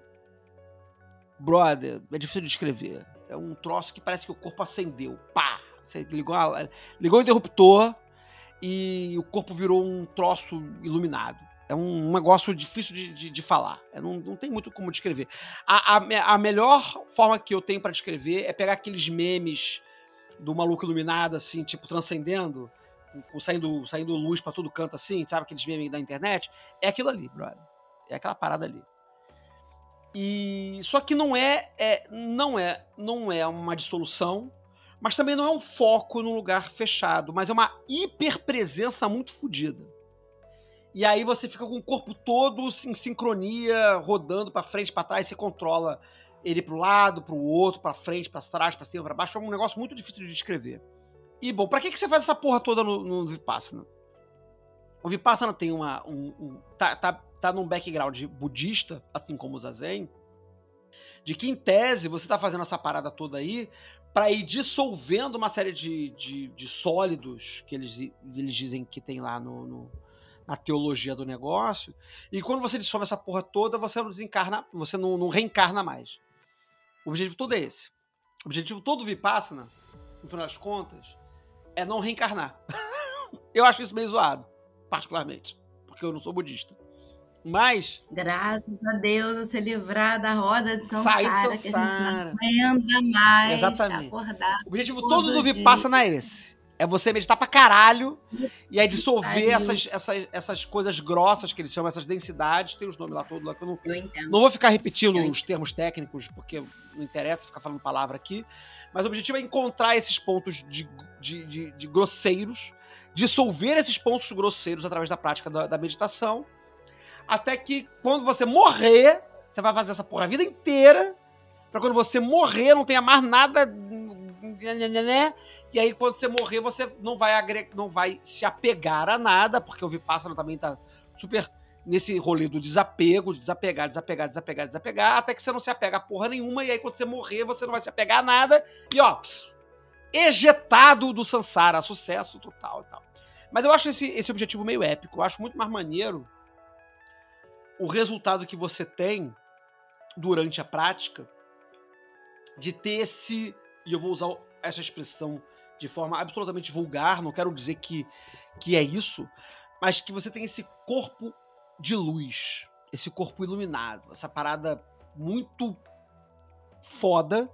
Brother, é difícil de descrever. É um troço que parece que o corpo acendeu. Pá! Você ligou, ligou o interruptor e o corpo virou um troço iluminado. É um, negócio difícil de, de, de falar. É, não, não tem muito como descrever. A, a, a melhor forma que eu tenho pra descrever é pegar aqueles memes do maluco iluminado, assim, tipo, transcendendo, saindo, saindo luz pra todo canto, assim, sabe? Aqueles memes da internet. É aquilo ali, brother. É aquela parada ali. E só que não é, é não é, não é uma dissolução, mas também não é um foco num lugar fechado, mas é uma hiperpresença muito fodida. E aí você fica com o corpo todo em sincronia, rodando pra frente, pra trás, você controla ele pro lado, pro outro, pra frente, pra trás, pra cima, pra baixo. É um negócio muito difícil de descrever. E bom, pra que, que você faz essa porra toda no, no Vipassana? O Vipassana tem uma. Um, um- tá, tá, tá num background budista, assim como o Zazen, de que em tese você tá fazendo essa parada toda aí pra ir dissolvendo uma série de, de, de sólidos que eles, eles dizem que tem lá no, no- na teologia do negócio. E quando você dissolve essa porra toda, você não desencarna, você não, não reencarna mais. O objetivo todo é esse. O objetivo todo do Vipassana, no final das contas, é não reencarnar. eu acho isso meio zoado, particularmente, porque eu não sou budista. Mas Graças a Deus você livrar da roda de Sair Sansara, de que a gente não aguenta mais Exatamente. acordar. o objetivo Todo todo do. Vipassana é esse. É você meditar pra caralho e aí dissolver essas, essas, essas coisas grossas que eles chamam, essas densidades, tem os nomes lá todos lá que eu não, Eu entendo. Não vou ficar repetindo os termos técnicos, porque não interessa ficar falando palavra aqui. Mas o objetivo é encontrar esses pontos de, de, de- de grosseiros, dissolver esses pontos grosseiros através da prática da, da meditação, até que quando você morrer, você vai fazer essa porra a vida inteira, pra quando você morrer não tenha mais nada. né? E aí, quando você morrer, você não vai, agre... não vai se apegar a nada, porque o Vipassana também tá super nesse rolê do desapego, de desapegar, desapegar, desapegar, desapegar, até que você não se apega a porra nenhuma, e aí quando você morrer, você não vai se apegar a nada, e ó, pss, ejetado do Sansara, sucesso total e tal. Mas eu acho esse, esse objetivo meio épico, eu acho muito mais maneiro o resultado que você tem durante a prática de ter esse, e eu vou usar essa expressão de forma absolutamente vulgar, não quero dizer que, que é isso, mas que você tem esse corpo de luz, esse corpo iluminado, essa parada muito foda,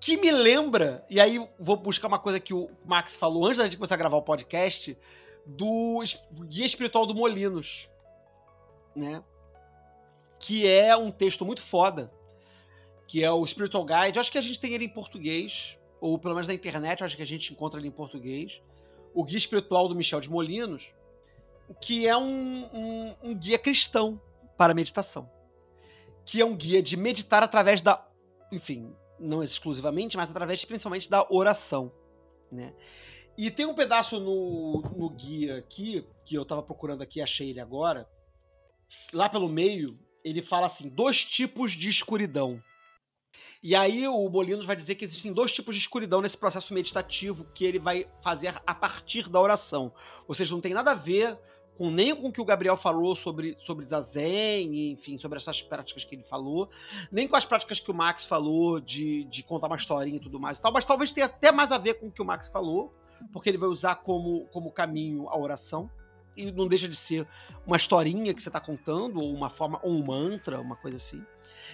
que me lembra, e aí vou buscar uma coisa que o Max falou antes da gente começar a gravar o podcast, do Guia Espiritual do Molinos, né? Que é um texto muito foda, que é o Spiritual Guide. Eu acho que a gente tem ele em português, ou pelo menos na internet, eu acho que a gente encontra ele em português. O Guia Espiritual do Michel de Molinos, que é um, um, um guia cristão para meditação. Que é um guia de meditar através da. Enfim, não exclusivamente, mas através principalmente da oração. Né? E tem um pedaço no, no guia aqui, que eu tava procurando aqui, achei ele agora. Lá pelo meio, ele fala assim: dois tipos de escuridão. E aí o Molinos vai dizer que existem dois tipos de escuridão nesse processo meditativo que ele vai fazer a partir da oração. Ou seja, não tem nada a ver com nem com o que o Gabriel falou sobre, sobre Zazen, enfim, sobre essas práticas que ele falou, nem com as práticas que o Max falou de, de contar uma historinha e tudo mais e tal, mas talvez tenha até mais a ver com o que o Max falou, porque ele vai usar como, como caminho a oração. E não deixa de ser uma historinha que você está contando, ou uma forma, ou um mantra, uma coisa assim.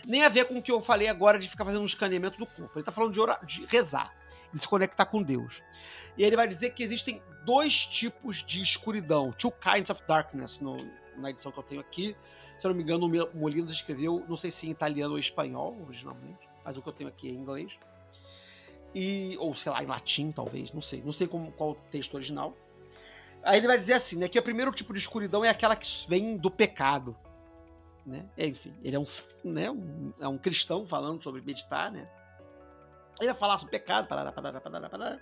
Nem a ver com o que eu falei agora de ficar fazendo um escaneamento do corpo. Ele está falando de, orar, de rezar, de se conectar com Deus. E ele vai dizer que existem dois tipos de escuridão, two kinds of darkness, no, na edição que eu tenho aqui. Se eu não me engano, o Molinos escreveu, não sei se em italiano ou espanhol, originalmente, mas o que eu tenho aqui é em inglês. E, ou sei lá, em latim, talvez, não sei. Não sei como, qual o texto original. Aí ele vai dizer assim, né? Que o primeiro tipo de escuridão é aquela que vem do pecado. Né? Enfim, ele é um, né, um, é um cristão falando sobre meditar, né? Ele vai falar sobre pecado, parará, parará, parará, parará.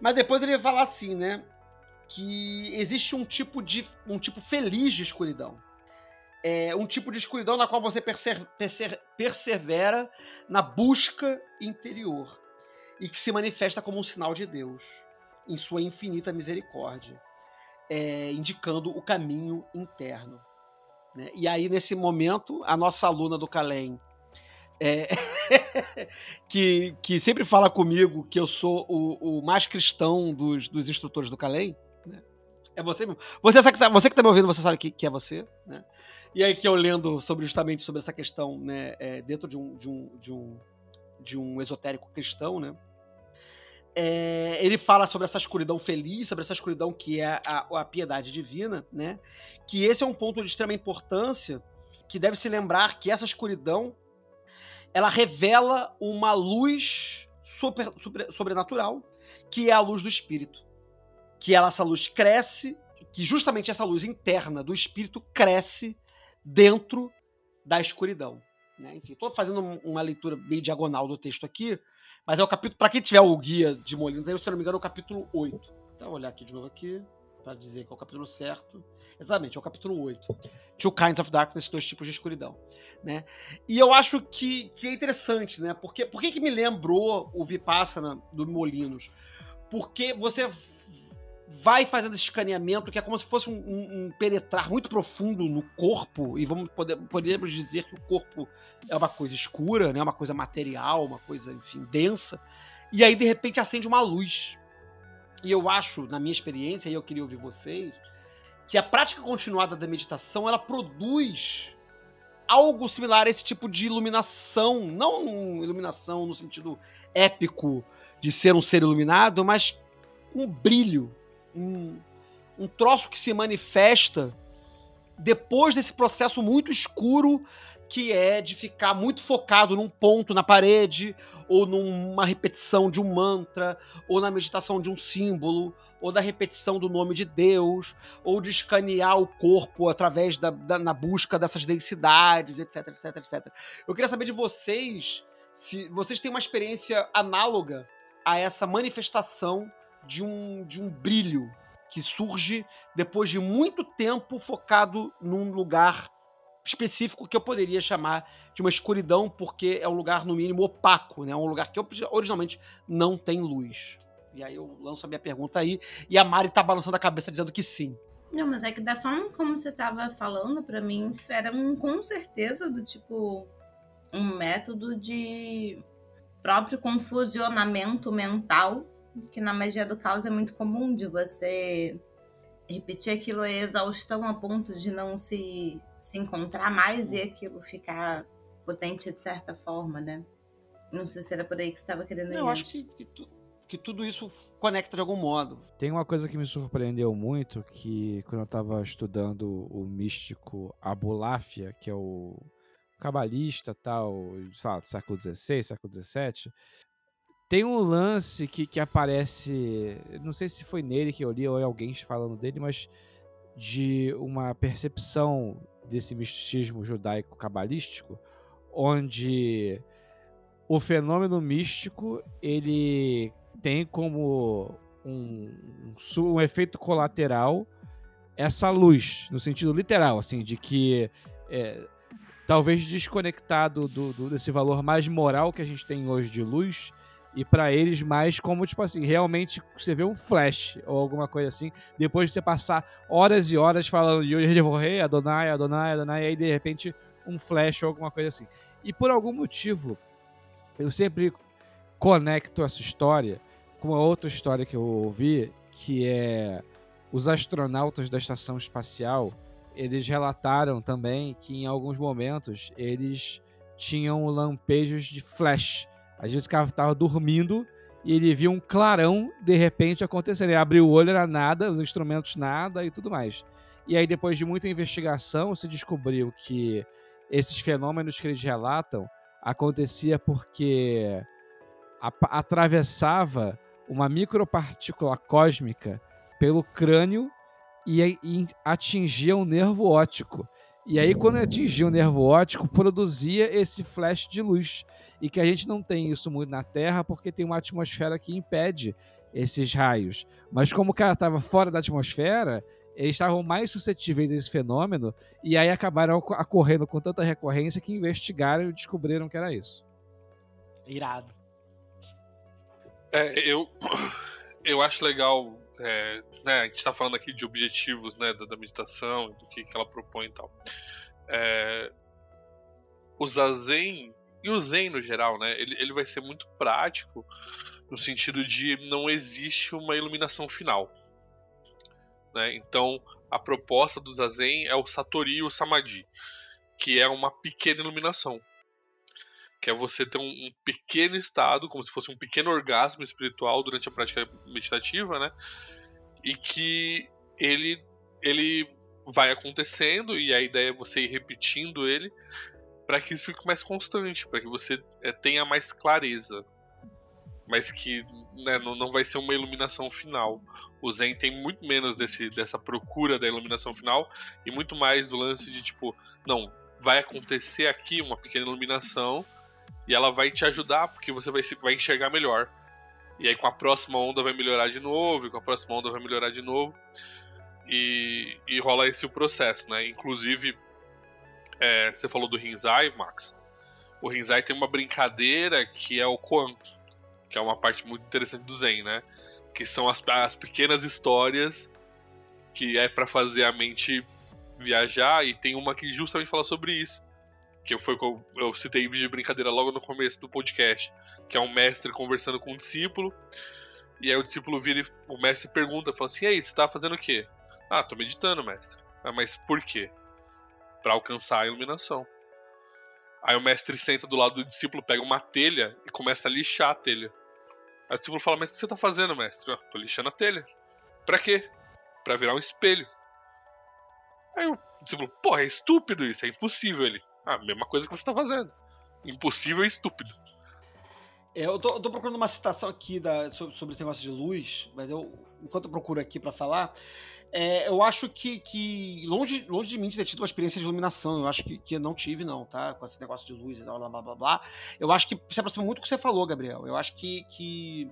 Mas depois ele vai falar assim, né? Que existe um tipo de um tipo feliz de escuridão. É um tipo de escuridão na qual você persevera na busca interior e que se manifesta como um sinal de Deus em sua infinita misericórdia, é, indicando o caminho interno. Né? E aí, nesse momento, a nossa aluna do Calem, é, que, que sempre fala comigo que eu sou o, o mais cristão dos, dos instrutores do Calem, né? é você mesmo. Você, sabe que tá, você que está me ouvindo, você sabe que, que é você, né? E aí que eu lendo sobre justamente sobre essa questão, né, é, dentro de um, de um, de um, de um esotérico cristão, né? É, ele fala sobre essa escuridão feliz, sobre essa escuridão que é a, a, piedade divina, né? Que esse é um ponto de extrema importância, que deve se lembrar que essa escuridão ela revela uma luz super, super, sobrenatural, que é a luz do espírito. Que ela, essa luz cresce, que justamente essa luz interna do espírito cresce dentro da escuridão. Né? Enfim, estou fazendo uma leitura meio diagonal do texto aqui, mas é o capítulo. Para quem tiver o guia de Molinos, aí, se eu não me engano, é o capítulo 8. Então, olhar aqui de novo aqui, para dizer que é o capítulo certo. Exatamente, é o capítulo 8. Two Kinds of Darkness, dois tipos de escuridão. Né? E eu acho que, que é interessante, né? Porque, por que, que me lembrou o Vipassana do Molinos? Porque você vai fazendo esse escaneamento que é como se fosse um, um, um, penetrar muito profundo no corpo e vamos poder, podemos dizer que o corpo é uma coisa escura, né, uma coisa material, uma coisa enfim densa. E aí de repente acende uma luz. E eu acho na minha experiência e eu queria ouvir vocês que a prática continuada da meditação ela produz algo similar a esse tipo de iluminação, não iluminação no sentido épico de ser um ser iluminado, mas um brilho um, um troço que se manifesta depois desse processo muito escuro que é de ficar muito focado num ponto na parede, ou numa repetição de um mantra, ou na meditação de um símbolo, ou da repetição do nome de Deus, ou de escanear o corpo através da, da na busca dessas densidades, etc, etc, etc. Eu queria saber de vocês se vocês têm uma experiência análoga a essa manifestação de um, de um brilho que surge depois de muito tempo focado num lugar específico que eu poderia chamar de uma escuridão, porque é um lugar, no mínimo, opaco, né? Um lugar que originalmente não tem luz. E aí eu lanço a minha pergunta aí, e a Mari tá balançando a cabeça dizendo que sim. Não, mas é que da forma como você tava falando, para mim, era um, com certeza do tipo um método de próprio confusionamento mental que na magia do caos é muito comum de você repetir aquilo é exaustão a ponto de não se, se encontrar mais e aquilo ficar potente de certa forma, né? Não sei se era por aí que você estava querendo ir. eu acho que, que, tu, que, tudo isso conecta de algum modo. Tem uma coisa que me surpreendeu muito, que quando eu estava estudando o místico Abulafia, que é o cabalista tal, sabe, século XVI, século XVII, tem um lance que, que aparece. Não sei se foi nele que eu li ou é alguém falando dele, mas de uma percepção desse misticismo judaico-cabalístico, onde o fenômeno místico ele tem como um, um um efeito colateral essa luz, no sentido literal, assim, de que é, talvez desconectado do, do- desse valor mais moral que a gente tem hoje de luz, e pra eles mais como, tipo assim, realmente você vê um flash ou alguma coisa assim, depois de você passar horas e horas falando Yehovah, Adonai, Adonai, Adonai, e aí de repente um flash ou alguma coisa assim. E por algum motivo, eu sempre conecto essa história com uma outra história que eu ouvi, que é os astronautas da estação espacial, eles relataram também que em alguns momentos eles tinham lampejos de flash. Às vezes o cara estava dormindo e ele via um clarão de repente acontecendo. Ele abriu o olho, era nada, os instrumentos nada e tudo mais. E aí, depois de muita investigação, se descobriu que esses fenômenos que eles relatam acontecia porque atravessava uma micropartícula cósmica pelo crânio e, e atingia o nervo óptico. E aí, quando atingia o nervo óptico, produzia esse flash de luz. E que a gente não tem isso muito na Terra porque tem uma atmosfera que impede esses raios. Mas como o cara estava fora da atmosfera, eles estavam mais suscetíveis a esse fenômeno e aí acabaram oco- ocorrendo com tanta recorrência que investigaram e descobriram que era isso. Irado. É, eu, eu acho legal. É, né, a gente tá falando aqui de objetivos né, da, da meditação, do que, que ela propõe e tal. É, o Zazen, e o Zen no geral, né, ele, ele vai ser muito prático no sentido de não existe uma iluminação final. Né? Então, a proposta do Zazen é o Satori e o Samadhi, que é uma pequena iluminação que é você ter um, um pequeno estado, como se fosse um pequeno orgasmo espiritual durante a prática meditativa, né? E que ele ele vai acontecendo e a ideia é você ir repetindo ele para que isso fique mais constante, para que você é, tenha mais clareza, mas que né, não, não vai ser uma iluminação final. O Zen tem muito menos desse, dessa procura da iluminação final e muito mais do lance de tipo, não, vai acontecer aqui uma pequena iluminação e ela vai te ajudar porque você vai, vai enxergar melhor. E aí com a próxima onda vai melhorar de novo, e com a próxima onda vai melhorar de novo. E, e rola esse o processo, né? Inclusive, é, você falou do Rinzai, Max. O Rinzai tem uma brincadeira que é o Quanto, que é uma parte muito interessante do Zen, né? Que são as, as pequenas histórias que é para fazer a mente viajar, e tem uma que justamente fala sobre isso que foi que eu, eu citei de brincadeira logo no começo do podcast, que é um mestre conversando com um discípulo, e aí o discípulo vira e o mestre pergunta, fala assim, e aí, você tá fazendo o quê? Ah, tô meditando, mestre. Ah, mas por quê? Pra alcançar a iluminação. Aí o mestre senta do lado do discípulo, pega uma telha e começa a lixar a telha. Aí o discípulo fala, mas o que você tá fazendo, mestre? Ah, tô lixando a telha. Pra quê? Pra virar um espelho. Aí o discípulo, porra, é estúpido isso, é impossível ele. Ah, mesma coisa que você tá fazendo. Impossível e estúpido. É, eu, tô, eu tô procurando uma citação aqui da- sobre, sobre esse negócio de luz, mas eu, enquanto eu procuro aqui pra falar, é, eu acho que, que longe, longe de mim de ter tido uma experiência de iluminação, eu acho que, que eu não tive, não, tá? Com esse negócio de luz e blá, blá, blá, blá, blá. Eu acho que se aproxima muito do que você falou, Gabriel. Eu acho que, que,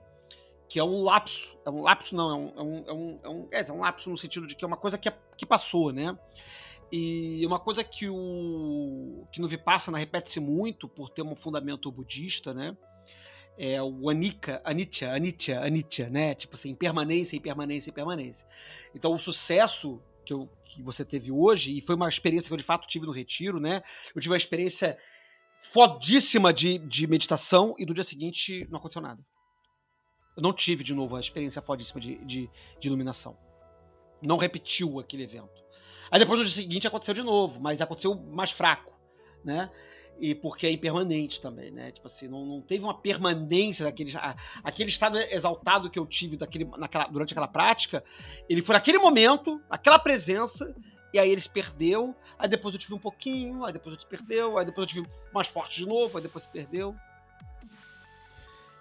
que é um lapso. É um lapso, não, é um, é um, é um, é um, é, é um lapso no sentido de que é uma coisa que, é- que passou, né? E uma coisa que o que no Vipassana repete-se muito por ter um fundamento budista, né? É o anika, anicca, anicca, anicca, né? Tipo assim, impermanência, impermanência, impermanência. Então o sucesso que, eu, que você teve hoje, e foi uma experiência que eu de fato tive no retiro, né? Eu tive uma experiência fodíssima de, de meditação e no dia seguinte não aconteceu nada. Eu não tive de novo a experiência fodíssima de, de, de iluminação. Não repetiu aquele evento. Aí depois no dia seguinte aconteceu de novo, mas aconteceu mais fraco, né? E porque é impermanente também, né? Tipo assim, não, não teve uma permanência daquele. a- aquele estado exaltado que eu tive daquele, naquela, durante aquela prática, ele foi naquele momento, aquela presença, e aí ele se perdeu. Aí depois eu tive um pouquinho, aí depois eu se perdeu, aí depois eu tive mais forte de novo, aí depois se perdeu.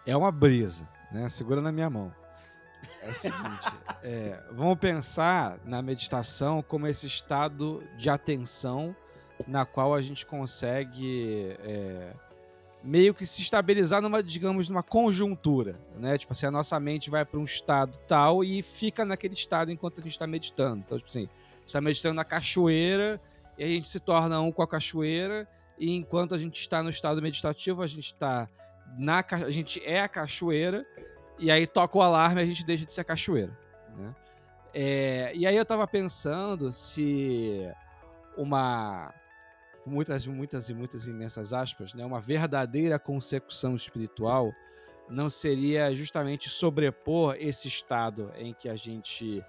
É uma brisa, né? Segura na minha mão. É o seguinte: é, vamos pensar na meditação como esse estado de atenção na qual a gente consegue é, meio que se estabilizar numa, digamos, numa conjuntura, né? Tipo assim, a nossa mente vai para um estado tal e fica naquele estado enquanto a gente está meditando. Então, tipo assim, está meditando na cachoeira e a gente se torna um com a cachoeira e enquanto a gente está no estado meditativo, a gente está na a gente é a cachoeira e aí toca o alarme e a gente deixa de ser cachoeira, né? É, e aí eu tava pensando se uma muitas muitas e muitas imensas aspas, né, uma verdadeira consecução espiritual não seria justamente sobrepor esse estado em que a gente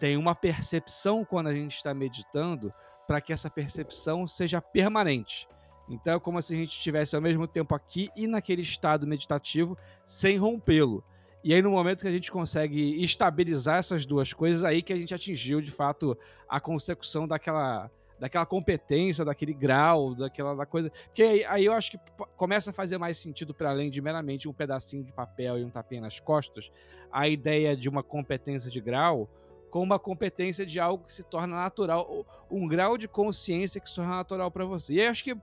tem uma percepção quando a gente está meditando para que essa percepção seja permanente. Então é como se a gente estivesse ao mesmo tempo aqui e naquele estado meditativo sem rompê-lo. E aí, no momento que a gente consegue estabilizar essas duas coisas, aí que a gente atingiu de fato a consecução daquela, daquela competência, daquele grau, daquela da coisa. Porque aí, aí eu acho que começa a fazer mais sentido para além de meramente um pedacinho de papel e um tapinha nas costas, a ideia de uma competência de grau com uma competência de algo que se torna natural, um grau de consciência que se torna natural para você. E aí eu acho que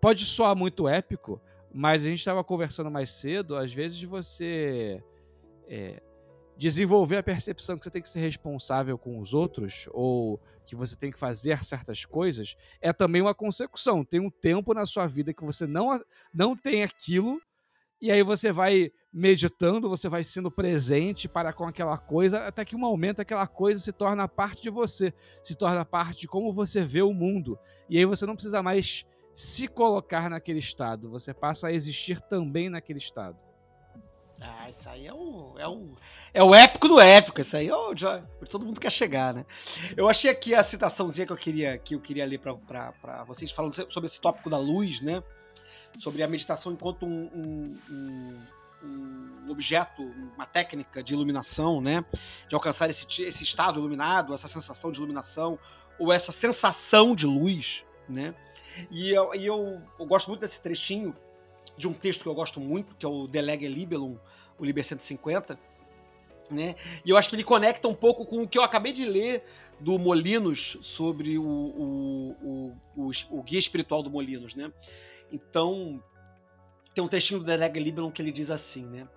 pode soar muito épico, mas a gente estava conversando mais cedo, às vezes você é, desenvolver a percepção que você tem que ser responsável com os outros ou que você tem que fazer certas coisas é também uma consecução. Tem um tempo na sua vida que você não, não tem aquilo e aí você vai meditando, você vai sendo presente para com aquela coisa, até que um momento aquela coisa se torna parte de você, se torna parte de como você vê o mundo. E aí você não precisa mais se colocar naquele estado, você passa a existir também naquele estado. Ah, isso aí é o, é o, é o épico do épico. Isso aí é o, onde todo mundo quer chegar, né? Eu achei aqui a citaçãozinha que eu queria, que eu queria ler para vocês, falando sobre esse tópico da luz, né? Sobre a meditação enquanto um, um- um- um objeto, uma técnica de iluminação, né? De alcançar esse, esse estado iluminado, essa sensação de iluminação, ou essa sensação de luz, né? E eu, e eu, eu gosto muito desse trechinho de um texto que eu gosto muito, que é o Delege Libellum, o Liber 150, né? E eu acho que ele conecta um pouco com o que eu acabei de ler do Molinos sobre o, o, o, o, o guia espiritual do Molinos, né? Então, tem um trechinho do Delege Libellum que ele diz assim, né?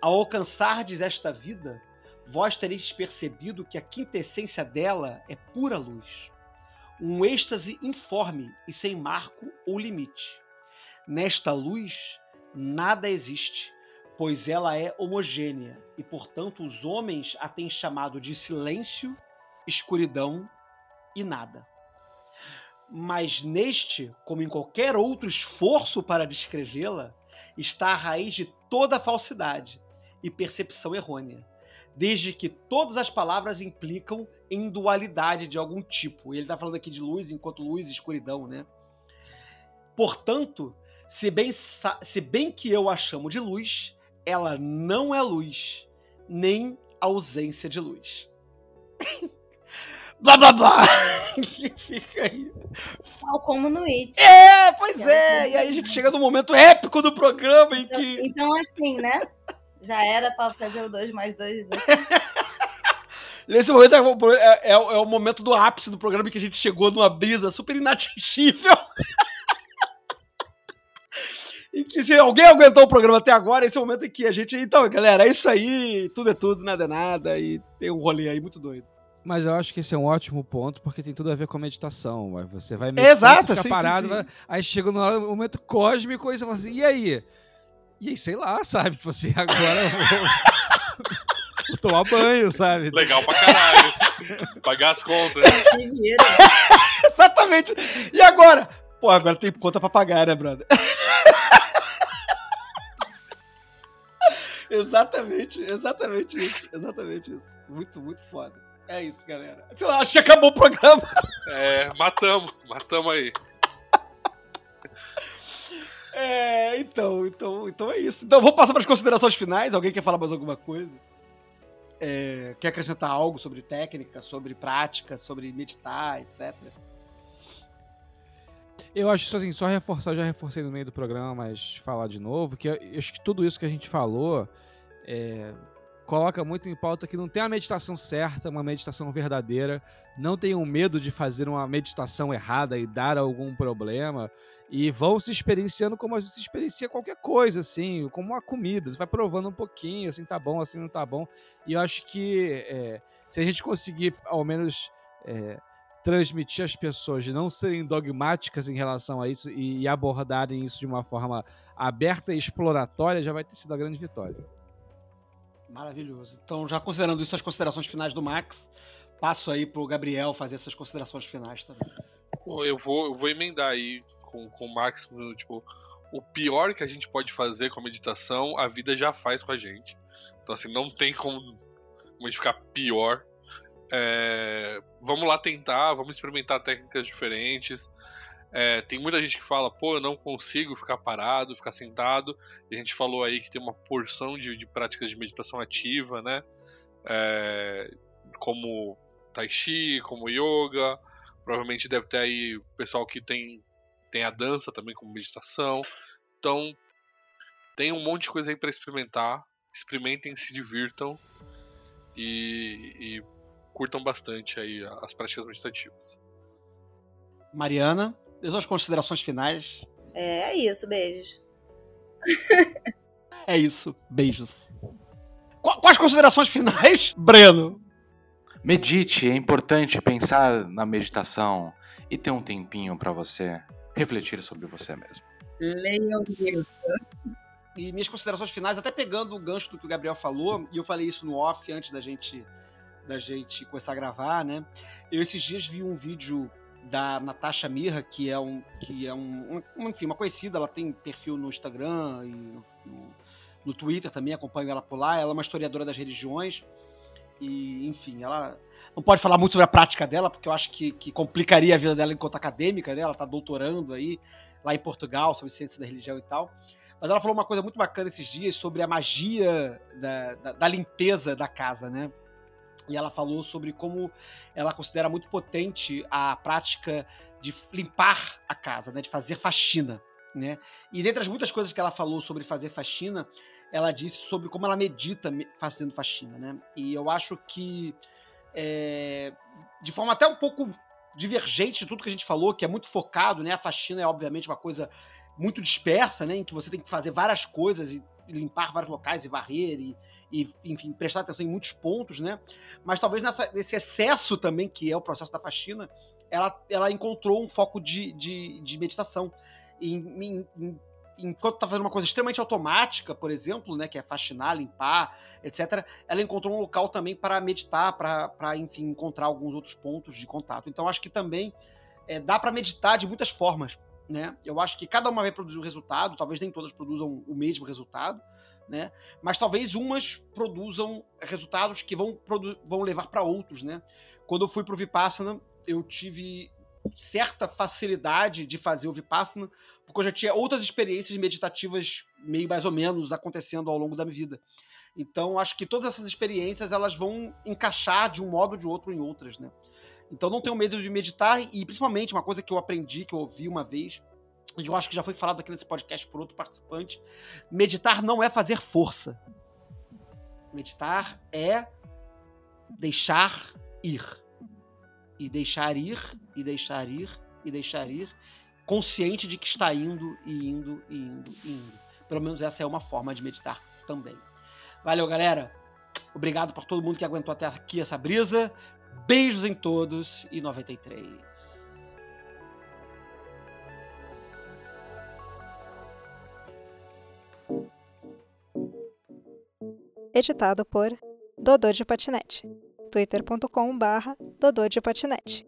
Ao alcançardes esta vida, vós tereis percebido que a quintessência dela é pura luz. Um êxtase informe e sem marco ou limite. Nesta luz, nada existe, pois ela é homogênea e, portanto, os homens a têm chamado de silêncio, escuridão e nada. Mas neste, como em qualquer outro esforço para descrevê-la, está a raiz de toda falsidade e percepção errônea, desde que todas as palavras implicam em dualidade de algum tipo. Ele está falando aqui de luz enquanto luz e escuridão, né? Portanto, se bem, se bem que eu a chamo de luz, ela não é luz, nem ausência de luz. blá blá blá! Fica aí. Tal como no It. É, pois é! E aí a gente chega no momento épico do programa em Então, que. então, assim, né? Já era pra fazer o 2 mais 2. Nesse momento é, é- é é o momento do ápice do programa em que a gente chegou numa brisa super inatingível. E que se alguém aguentou o programa até agora, esse é o momento em que a gente. Então, galera, é isso aí, tudo é tudo, nada é nada, e tem um rolê aí muito doido. Mas eu acho que esse é um ótimo ponto, porque tem tudo a ver com a meditação. Você vai meditando, Exato, você fica sim, parado, sim, sim. vai- aí chega no momento cósmico e você fala assim, e aí? E aí, sei lá, sabe? Tipo assim, agora eu vou, vou tomar banho, sabe? Legal pra caralho. Pagar as contas. Vira. Exatamente. E agora? Pô, agora tem conta pra pagar, né, brother? Exatamente, exatamente isso. Exatamente isso. Muito, muito foda. É isso, galera. Sei lá, acho que acabou o programa. É, matamos. Matamos aí. É, então, então, então é isso. Então, vamos passar para as considerações finais. Alguém quer falar mais alguma coisa? É, quer acrescentar algo sobre técnica, sobre prática, sobre meditar, etc. Eu acho assim, só reforçar, já reforcei no meio do programa, mas falar de novo, que eu acho que tudo isso que a gente falou é, coloca muito em pauta que não tem a meditação certa, uma meditação verdadeira. Não tenham medo de fazer uma meditação errada e dar algum problema. E vão se experienciando como se experiencia qualquer coisa, assim, como uma comida. Você vai provando um pouquinho, assim tá bom, assim não tá bom. E eu acho que é, se a gente conseguir, ao menos, é, transmitir às pessoas de não serem dogmáticas em relação a isso e, e abordarem isso de uma forma aberta e exploratória, já vai ter sido a grande vitória. Maravilhoso. Então, já considerando isso, as considerações finais do Max, passo aí pro Gabriel fazer suas considerações finais também. Eu vou, eu vou emendar aí com, com o Max no tipo. O pior que a gente pode fazer com a meditação, a vida já faz com a gente. Então, assim, não tem como, como a gente ficar pior. É, vamos lá tentar, vamos experimentar técnicas diferentes. É, tem muita gente que fala, pô, eu não consigo ficar parado, ficar sentado. E a gente falou aí que tem uma porção de, de práticas de meditação ativa, né? É, como Tai Chi, como Yoga. Provavelmente deve ter aí pessoal que tem, tem a dança também como meditação. Então, tem um monte de coisa aí para experimentar. Experimentem, se divirtam e, e curtam bastante aí as práticas meditativas. Mariana, suas considerações finais. É, é isso, beijos. É isso. Beijos. Qu- Quais considerações finais, Breno? Medite, é importante pensar na meditação e ter um tempinho pra você refletir sobre você mesmo. Leiam o livro. E minhas considerações finais, até pegando o gancho do que o Gabriel falou, e eu falei isso no off antes da gente da gente começar a gravar, né? Eu esses dias vi um vídeo da Natasha Mirra, que é um que é um, um- enfim, uma conhecida, ela tem perfil no Instagram e no, no- Twitter também, acompanho ela por lá. Ela é uma historiadora das religiões e, enfim, ela não pode falar muito sobre a prática dela, porque eu acho que, que complicaria a vida dela enquanto acadêmica, né? Ela tá doutorando aí lá em Portugal sobre ciência da religião e tal. Mas ela falou uma coisa muito bacana esses dias sobre a magia da, da, da limpeza da casa, né? E ela falou sobre como ela considera muito potente a prática de limpar a casa, né? De fazer faxina, né? E dentre as muitas coisas que ela falou sobre fazer faxina, ela disse sobre como ela medita me- fazendo faxina, né? E eu acho que é, de forma até um pouco divergente de tudo que a gente falou, que é muito focado, né? A faxina é obviamente uma coisa muito dispersa, né? Em que você tem que fazer várias coisas e limpar vários locais e varrer e, e, enfim, prestar atenção em muitos pontos, né? Mas talvez nessa, nesse excesso também, que é o processo da faxina, ela, ela encontrou um foco de, de, de meditação. Em, em- em- enquanto tá fazendo uma coisa extremamente automática, por exemplo, né? Que é faxinar, limpar, etc., ela encontrou um local também para meditar, para, enfim, encontrar alguns outros pontos de contato. Então, acho que também é, dá para meditar de muitas formas né? Eu acho que cada uma vai produzir um resultado, talvez nem todas produzam o mesmo resultado, né? Mas talvez umas produzam resultados que vão, vão levar para outros, né? Quando eu fui pro Vipassana, eu tive certa facilidade de fazer o Vipassana, porque eu já tinha outras experiências meditativas meio mais ou menos acontecendo ao longo da minha vida. Então, acho que todas essas experiências elas vão encaixar de um modo ou de outro em outras, né? Então não tenho medo de meditar e principalmente uma coisa que eu aprendi, que eu ouvi uma vez, e eu acho que já foi falado aqui nesse podcast por outro participante, meditar não é fazer força. Meditar é deixar ir. E deixar ir, e deixar ir, e deixar ir, consciente de que está indo, e indo, e indo, e indo. Pelo menos essa é uma forma de meditar também. Valeu, galera. Obrigado por todo mundo que aguentou até aqui essa brisa. Beijos em todos e 93. Editado por Dodô de Patinete. twitter.com barra Dodô de Patinete.